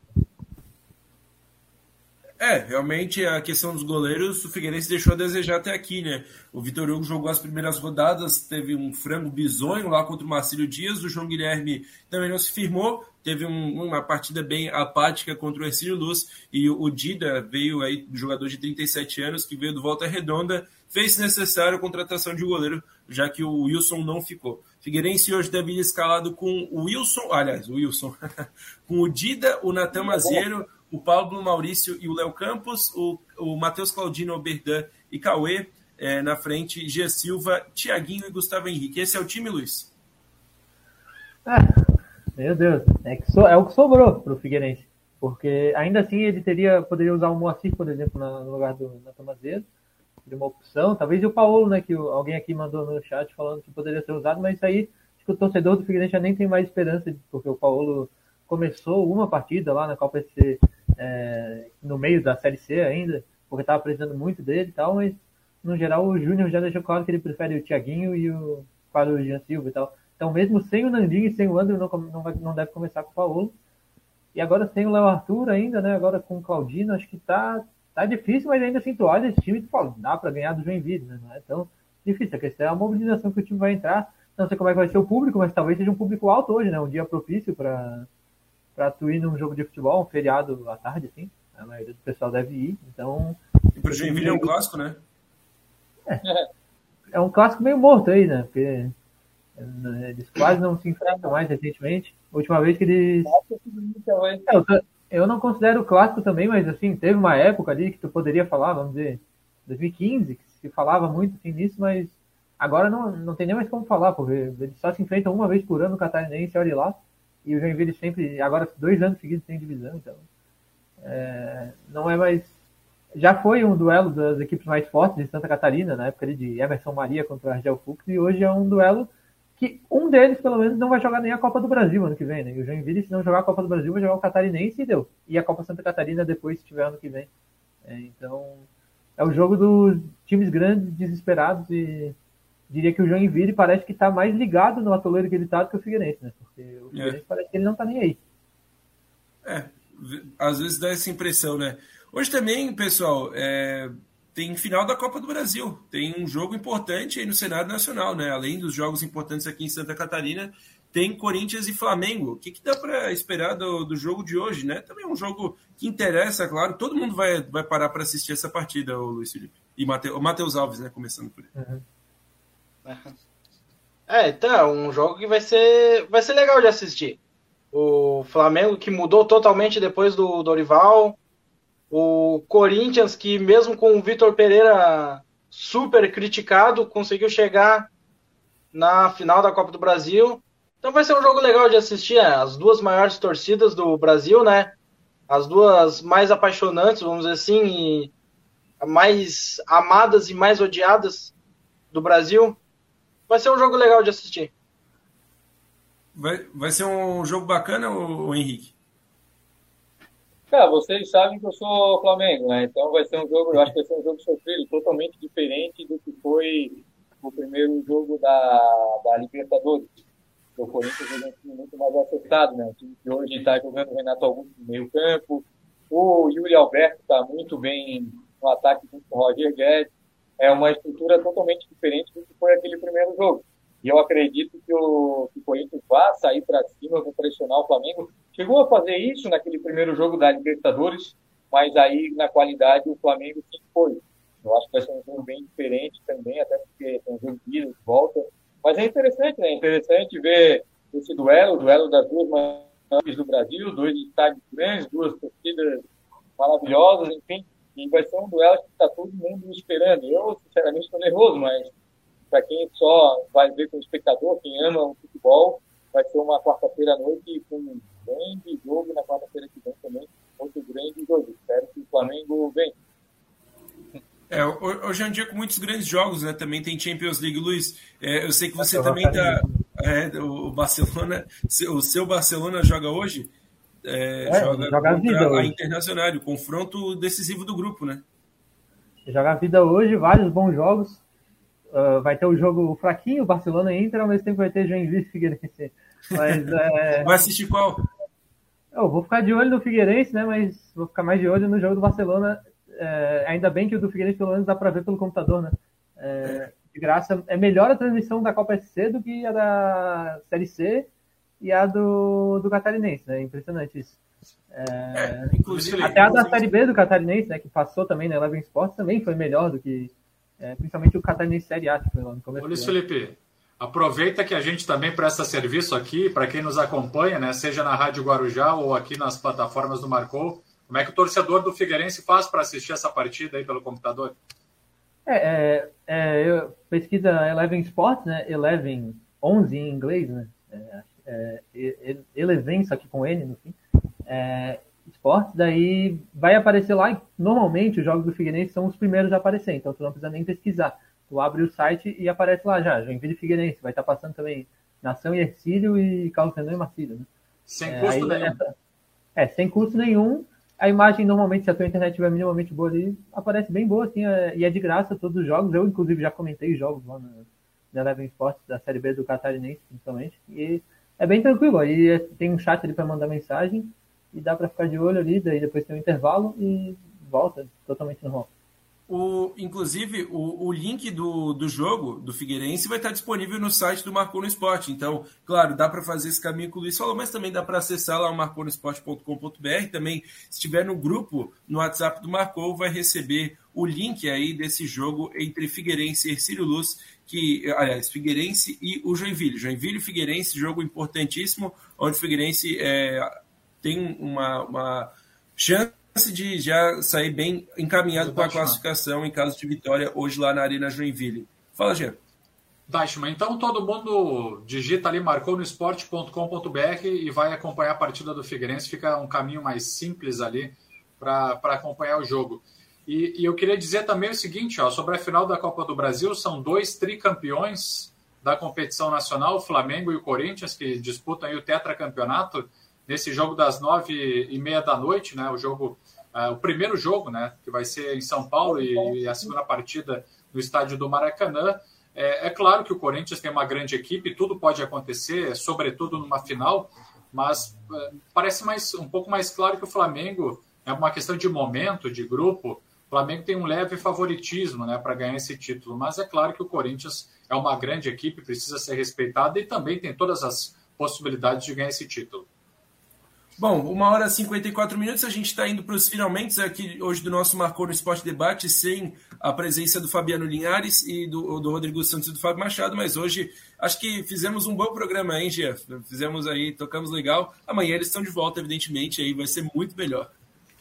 A: É, realmente a questão dos goleiros, o Figueirense deixou a desejar até aqui, né? O Vitor Hugo jogou as primeiras rodadas, teve um frango bizonho lá contra o Marcílio Dias, o João Guilherme também não se firmou, teve um, uma partida bem apática contra o Ercílio Luz, e o, Dida veio aí, jogador de 37 anos, que veio do Volta Redonda, fez necessário a contratação de um goleiro, já que o Wilson não ficou. Figueirense hoje deve ir escalado com o Wilson, aliás, o Wilson, com o Dida, o Natan Maziero o Pablo Maurício e o Léo Campos, o, o Matheus Claudino, Berdan e Cauê, é, na frente, Gia Silva, Tiaguinho e Gustavo Henrique. Esse é o time, Luiz?
D: Ah, meu Deus, é, que so, é o que sobrou para o Figueirense. Porque ainda assim ele teria, poderia usar o Moacir, por exemplo, na, no lugar do Natan Mazeiro. Seria uma opção. Talvez o Paulo, né, que alguém aqui mandou no chat falando que poderia ser usado, mas isso aí acho que o torcedor do Figueirense já nem tem mais esperança, porque o Paulo começou uma partida lá na Copa SC é, no meio da Série C ainda, porque estava precisando muito dele e tal, mas no geral o Júnior já deixou claro que ele prefere o Thiaguinho e o para o Jean Silva e tal. Então mesmo sem o Nandinho e sem o André não, não, não deve começar com o Paulo. E agora sem o Léo Arthur ainda, né? Agora com o Claudino, acho que tá, tá difícil, mas ainda assim tu olha esse time e fala, dá para ganhar do Joinville, né? Não é tão difícil. A questão é a mobilização que o time vai entrar. Não sei como é que vai ser o público, mas talvez seja um público alto hoje, né? Um dia propício para para tu ir num jogo de futebol, um feriado à tarde, assim. A maioria do pessoal deve ir. Então.
A: E pro Joinville é um clássico, né?
D: É. É um clássico meio morto aí, né? Porque eles quase não se enfrentam mais recentemente. A última vez que eles. É, eu não considero clássico também, mas assim, teve uma época ali que tu poderia falar, vamos dizer, 2015, que se falava muito assim nisso, mas agora não, não tem nem mais como falar, porque eles só se enfrentam uma vez por ano no Catarinense, olha lá. E o Joinville sempre, agora dois anos seguidos tem divisão, então é, não é mais. Já foi um duelo das equipes mais fortes de Santa Catarina, na época de Emerson Maria contra o Argel Fux, e hoje é um duelo que um deles, pelo menos, não vai jogar nem a Copa do Brasil ano que vem, né? E o Joinville, se não jogar a Copa do Brasil, vai jogar o Catarinense e deu. E a Copa Santa Catarina depois, se tiver ano que vem. É, então, é o jogo dos times grandes, desesperados e diria que o Joinville parece que está mais ligado no atoleiro que ele está do que o Figueirense, né? Porque o Figueirense é. parece que ele não está nem aí.
A: É, às vezes dá essa impressão, né? Hoje também, pessoal, é, tem final da Copa do Brasil. Tem um jogo importante aí no Senado Nacional, né? Além dos jogos importantes aqui em Santa Catarina, tem Corinthians e Flamengo. O que, que dá para esperar do, do jogo de hoje, né? Também é um jogo que interessa, claro. Todo mundo vai, vai parar para assistir essa partida, o Luiz Felipe. E o Matheus Alves, né? Começando por ele. Uhum.
C: É, então, é um jogo que vai ser, vai ser legal de assistir. O Flamengo que mudou totalmente depois do Dorival. O Corinthians que mesmo com o Vitor Pereira super criticado, conseguiu chegar na final da Copa do Brasil. Então vai ser um jogo legal de assistir. Né? As duas maiores torcidas do Brasil, né? As duas mais apaixonantes, vamos dizer assim, mais amadas e mais odiadas do Brasil. Vai ser um jogo legal de assistir.
A: Vai, vai ser um jogo bacana, o, Henrique?
E: Cara, vocês sabem que eu sou Flamengo, né? Então vai ser um jogo, eu acho que vai ser um jogo sofrido, totalmente diferente do que foi o primeiro jogo da, da Libertadores. O Corinthians é um time muito mais acertado, né? O time que hoje está jogando o Renato Augusto no meio campo. O Yuri Alberto está muito bem no ataque junto com o Roger Guedes. É uma estrutura totalmente diferente do que foi aquele primeiro jogo. E eu acredito que o, que o Corinthians vá sair para cima, vou pressionar o Flamengo. Chegou a fazer isso naquele primeiro jogo da Libertadores, mas aí na qualidade o Flamengo sim foi. Eu acho que vai ser um jogo bem diferente também, até porque tem um jogo de ida, volta. Mas é interessante, né? É interessante ver esse duelo, o duelo das duas maiores do Brasil, dois estádios grandes, duas torcidas maravilhosas, enfim. E vai ser um duelo que está todo mundo esperando. Eu, sinceramente, estou nervoso, mas para quem só vai ver como espectador, quem ama o futebol, vai ser uma quarta-feira à noite com um grande jogo na quarta-feira que vem também, outro grande jogo. Espero que o Flamengo venha.
A: É, hoje é um dia com muitos grandes jogos, né? Também tem Champions League, Luiz. É, eu sei que você também está. É, o Barcelona, o seu Barcelona joga hoje. É, é, joga, joga a vida a hoje. Internacional, o confronto decisivo do grupo, né?
D: Joga a vida hoje, vários bons jogos. Uh, vai ter o jogo fraquinho, Barcelona e Inter, ao mesmo tempo vai ter Joinville e Figueirense. Mas, é...
A: Vai assistir qual?
D: Eu vou ficar de olho no Figueirense, né? Mas vou ficar mais de olho no jogo do Barcelona. É... ainda bem que o do Figueirense pelo menos dá para ver pelo computador, né? É... de graça. É melhor a transmissão da Copa SC do que a da Série C e a do, do Catarinense, né? Impressionante isso. É, é, inclusive, até a da Série B do Catarinense, né, que passou também na Eleven Sports, também foi melhor do que é, principalmente o Catarinense Série A, que foi lá no começo.
B: Luiz Felipe, aproveita que a gente também presta serviço aqui, para quem nos acompanha, né, seja na Rádio Guarujá ou aqui nas plataformas do Marcou, como é que o torcedor do Figueirense faz para assistir essa partida aí pelo computador?
D: É, é, é eu, pesquisa Eleven Sports, né, Eleven 11 em inglês, né, é, é, Eleven, só que com N no fim, é, esportes, daí vai aparecer lá. Normalmente os jogos do Figueirense são os primeiros a aparecer, então tu não precisa nem pesquisar. Tu abre o site e aparece lá já, Joinville Figueirense. Vai estar passando também Nação e Ercílio e Carlos Renan e Marcílio. Né?
B: Sem é, custo nenhum. Essa,
D: é, sem custo nenhum. A imagem, normalmente, se a tua internet estiver minimamente boa ali, aparece bem boa, assim, é, e é de graça todos os jogos. Eu, inclusive, já comentei jogos lá na, na Eleven Sports, da Série B do Catarinense, principalmente. E é bem tranquilo. Aí é, tem um chat ali para mandar mensagem e dá para ficar de olho ali, daí depois tem um intervalo e volta totalmente normal.
A: O, inclusive, o, o link do, do jogo do Figueirense vai estar disponível no site do Marcou no Esporte. Então, claro, dá para fazer esse caminho que o Luiz falou, mas também dá para acessar lá o marconosport.com.br. Também, se estiver no grupo, no WhatsApp do Marcou, vai receber o link aí desse jogo entre Figueirense e Ercílio Luz, que, aliás, Figueirense e o Joinville. Joinville e Figueirense, jogo importantíssimo, onde o Figueirense é, tem uma, uma chance de já sair bem encaminhado com a classificação em caso de vitória hoje lá na Arena Joinville. Fala, Jean.
B: Dashman, então todo mundo digita ali, marcou no esporte.com.br e vai acompanhar a partida do Figueirense. Fica um caminho mais simples ali para acompanhar o jogo. E, e, eu queria dizer também o seguinte, ó, sobre a final da Copa do Brasil, são dois tricampeões da competição nacional, o Flamengo e o Corinthians, que disputam o tetracampeonato nesse jogo das nove e meia da noite, né? O jogo, uh, o primeiro jogo, né? Que vai ser em São Paulo e, e a segunda partida no estádio do Maracanã. É, é, claro que o Corinthians tem uma grande equipe, tudo pode acontecer, sobretudo numa final, mas uh, parece mais um pouco mais claro que o Flamengo é uma questão de momento, de grupo. Flamengo tem um leve favoritismo né, para ganhar esse título, mas é claro que o Corinthians é uma grande equipe, precisa ser respeitado e também tem todas as possibilidades de ganhar esse título.
A: Bom, uma hora e 54 minutos, a gente está indo para os finalmente aqui hoje do nosso Marcou no Esporte Debate, sem a presença do Fabiano Linhares e do, do Rodrigo Santos e do Fábio Machado, mas hoje acho que fizemos um bom programa, hein, Gia? Fizemos aí, tocamos legal. Amanhã eles estão de volta, evidentemente, aí vai ser muito melhor.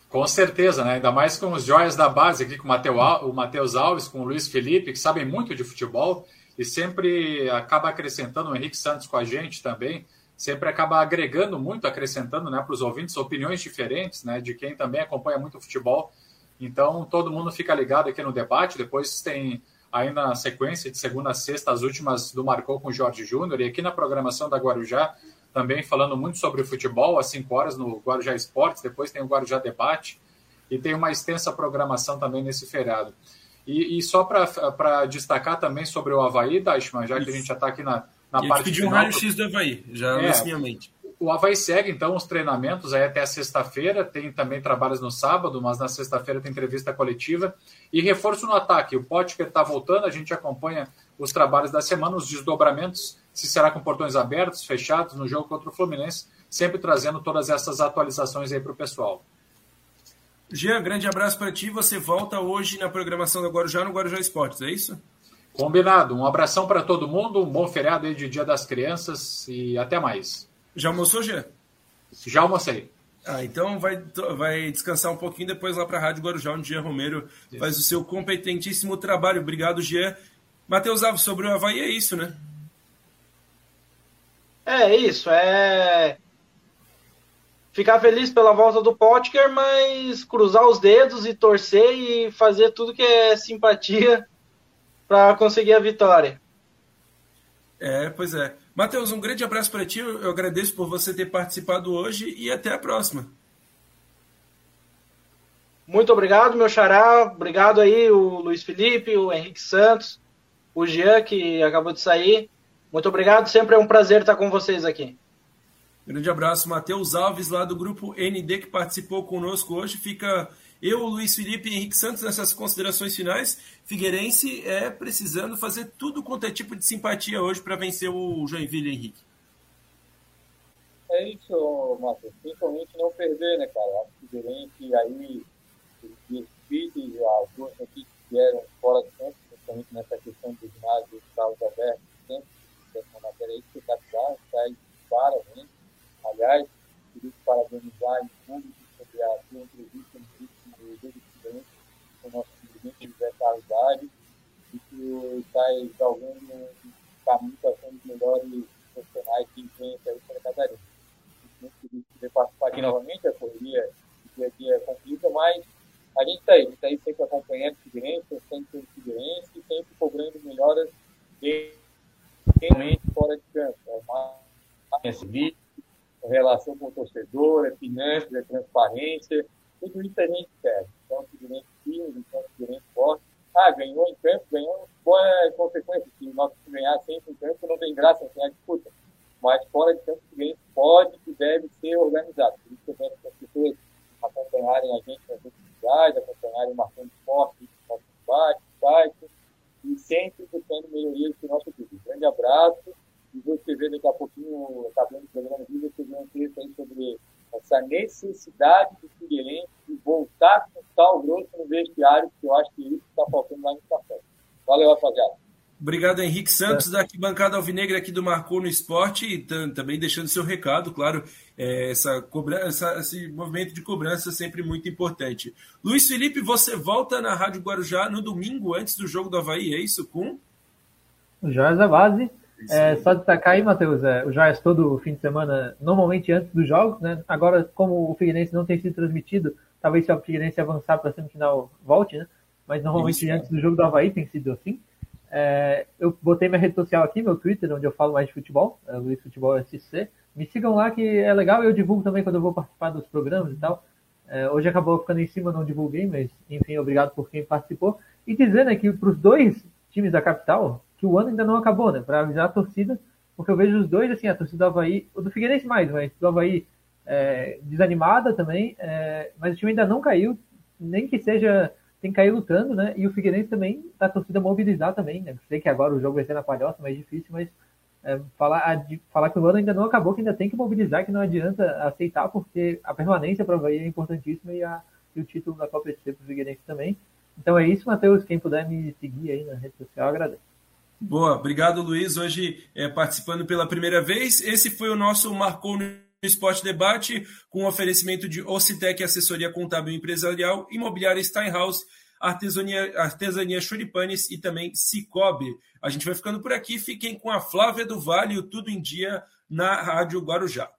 B: Com certeza, né? Ainda mais com os joias da base aqui, com o Matheus Alves, com o Luiz Felipe, que sabem muito de futebol e sempre acaba acrescentando o Henrique Santos com a gente também sempre acaba agregando muito, acrescentando né, para os ouvintes opiniões diferentes né, de quem também acompanha muito o futebol. Então, todo mundo fica ligado aqui no debate. Depois tem aí na sequência, de segunda a sexta, as últimas do Marcou com o Jorge Júnior. E aqui na programação da Guarujá, também falando muito sobre futebol, às 5 horas no Guarujá Esportes, depois tem o Guarujá Debate, e tem uma extensa programação também nesse feriado. E, e só para destacar também sobre o Havaí, Dashman, já que a gente já está aqui na, na parte.
A: pediu um raio-x do Havaí, já é, minha mente.
B: O Havaí segue, então, os treinamentos aí até a sexta-feira. Tem também trabalhos no sábado, mas na sexta-feira tem entrevista coletiva. E reforço no ataque. O Potker está voltando, a gente acompanha os trabalhos da semana, os desdobramentos, se será com portões abertos, fechados, no jogo contra o Fluminense, sempre trazendo todas essas atualizações aí para o pessoal.
A: Jean, grande abraço para ti. Você volta hoje na programação do Guarujá no Guarujá Esportes, é isso?
B: Combinado. Um abração para todo mundo, um bom feriado aí de Dia das Crianças e até mais.
A: Já almoçou, Jean?
B: Já almocei.
A: Ah, então vai, vai descansar um pouquinho depois lá para a Rádio Guarujá, onde Jean Romero isso. faz o seu competentíssimo trabalho. Obrigado, Jean. Matheus Alves, sobre o Havaí é isso, né?
C: É isso, é ficar feliz pela volta do Potker, mas cruzar os dedos e torcer e fazer tudo que é simpatia para conseguir a vitória.
A: É, pois é. Matheus, um grande abraço para ti. Eu agradeço por você ter participado hoje e até a próxima.
C: Muito obrigado, meu xará. Obrigado aí, o Luiz Felipe, o Henrique Santos, o Jean, que acabou de sair. Muito obrigado. Sempre é um prazer estar com vocês aqui.
A: Grande abraço, Matheus Alves, lá do grupo ND, que participou conosco hoje. Fica eu, Luiz Felipe e Henrique Santos nessas considerações finais. Figueirense é precisando fazer tudo quanto é tipo de simpatia hoje para vencer o Joinville, Henrique.
E: É isso, Matheus. Principalmente não perder, né, cara? Acho que Figueirense aí, os vídeos, as duas notícias que vieram fora do campo, principalmente nessa questão do ginásio dos carros abertos, aí, espetacular, sai claramente. Aliás, queria parabenizar em público sobre a sua entrevista no o nosso presidente José Carlos Dade, e que está galgando um caminho para ser um dos melhores profissionais que vem aí para Catarina. Muito feliz de poder participar aqui novamente, a correria do dia a dia é complica, mas a gente está aí, está aí sempre acompanhando o Figueirense, sempre o Figueirense sempre cobrando melhoras realmente fora de campo. É uma, vídeo, relação com o torcedor, é finanças, é transparência, tudo isso a gente quer. Então, o Figueirense firme, então, o Figueirense forte. Ah, ganhou em campo, ganhou, boa consequência. Se nós ganhar sempre em campo, não tem graça em a disputa. Mas fora de campo, o Figueirense pode e deve ser organizado. Por isso que eu peço as pessoas acompanharem a gente nas redes sociais, acompanharem o Marcando Esporte, nosso debate, site, e sempre buscando melhorias para o nosso clube. Grande abraço e vou escrever daqui a pouquinho, acabando o programa aqui, vou escrever um texto aí sobre essa necessidade do Figueirense de voltar com sal grosso no vestiário, que eu acho que isso está faltando lá no café. Valeu, rapaziada.
A: Obrigado, Henrique Santos, da bancada alvinegra aqui do Marcou no Esporte, e também deixando seu recado, claro, é, essa cobrança, esse movimento de cobrança sempre muito importante. Luiz Felipe, você volta na Rádio Guarujá no domingo, antes do jogo do Havaí, é isso? Com?
D: O Joás Base é, só destacar aí, Matheus, é, o Joias todo fim de semana, normalmente antes dos jogos, né? Agora, como o Figueirense não tem sido transmitido, talvez se o Figueirense avançar para a semifinal volte, né? Mas normalmente Isso. antes do jogo do Havaí tem sido assim. É, eu botei minha rede social aqui, meu Twitter, onde eu falo mais de futebol, é Luiz Futebol SC. Me sigam lá que é legal, eu divulgo também quando eu vou participar dos programas e tal. É, hoje acabou ficando em cima, não divulguei, mas enfim, obrigado por quem participou. E dizendo né, que para os dois times da capital, que o ano ainda não acabou, né? Para avisar a torcida, porque eu vejo os dois, assim, a torcida do Havaí, o do Figueirense mais, mas do Havaí é, desanimada também, é, mas o time ainda não caiu, nem que seja, tem que cair lutando, né? E o Figueirense também, a torcida mobilizar também, né? Sei que agora o jogo vai ser na palhoça, mais difícil, mas é, falar, falar que o ano ainda não acabou, que ainda tem que mobilizar, que não adianta aceitar, porque a permanência para o Havaí é importantíssima e, a, e o título da Copa SC para o Figueirense também. Então é isso, Matheus. Quem puder me seguir aí na rede social, agradeço.
A: Boa, obrigado Luiz, hoje é, participando pela primeira vez. Esse foi o nosso Marcou Esporte Debate, com oferecimento de Ocitec, assessoria contábil empresarial, imobiliária Steinhaus, artesania, artesania Churipanes e também Cicobi. A gente vai ficando por aqui, fiquem com a Flávia do Vale o Tudo em Dia na Rádio Guarujá.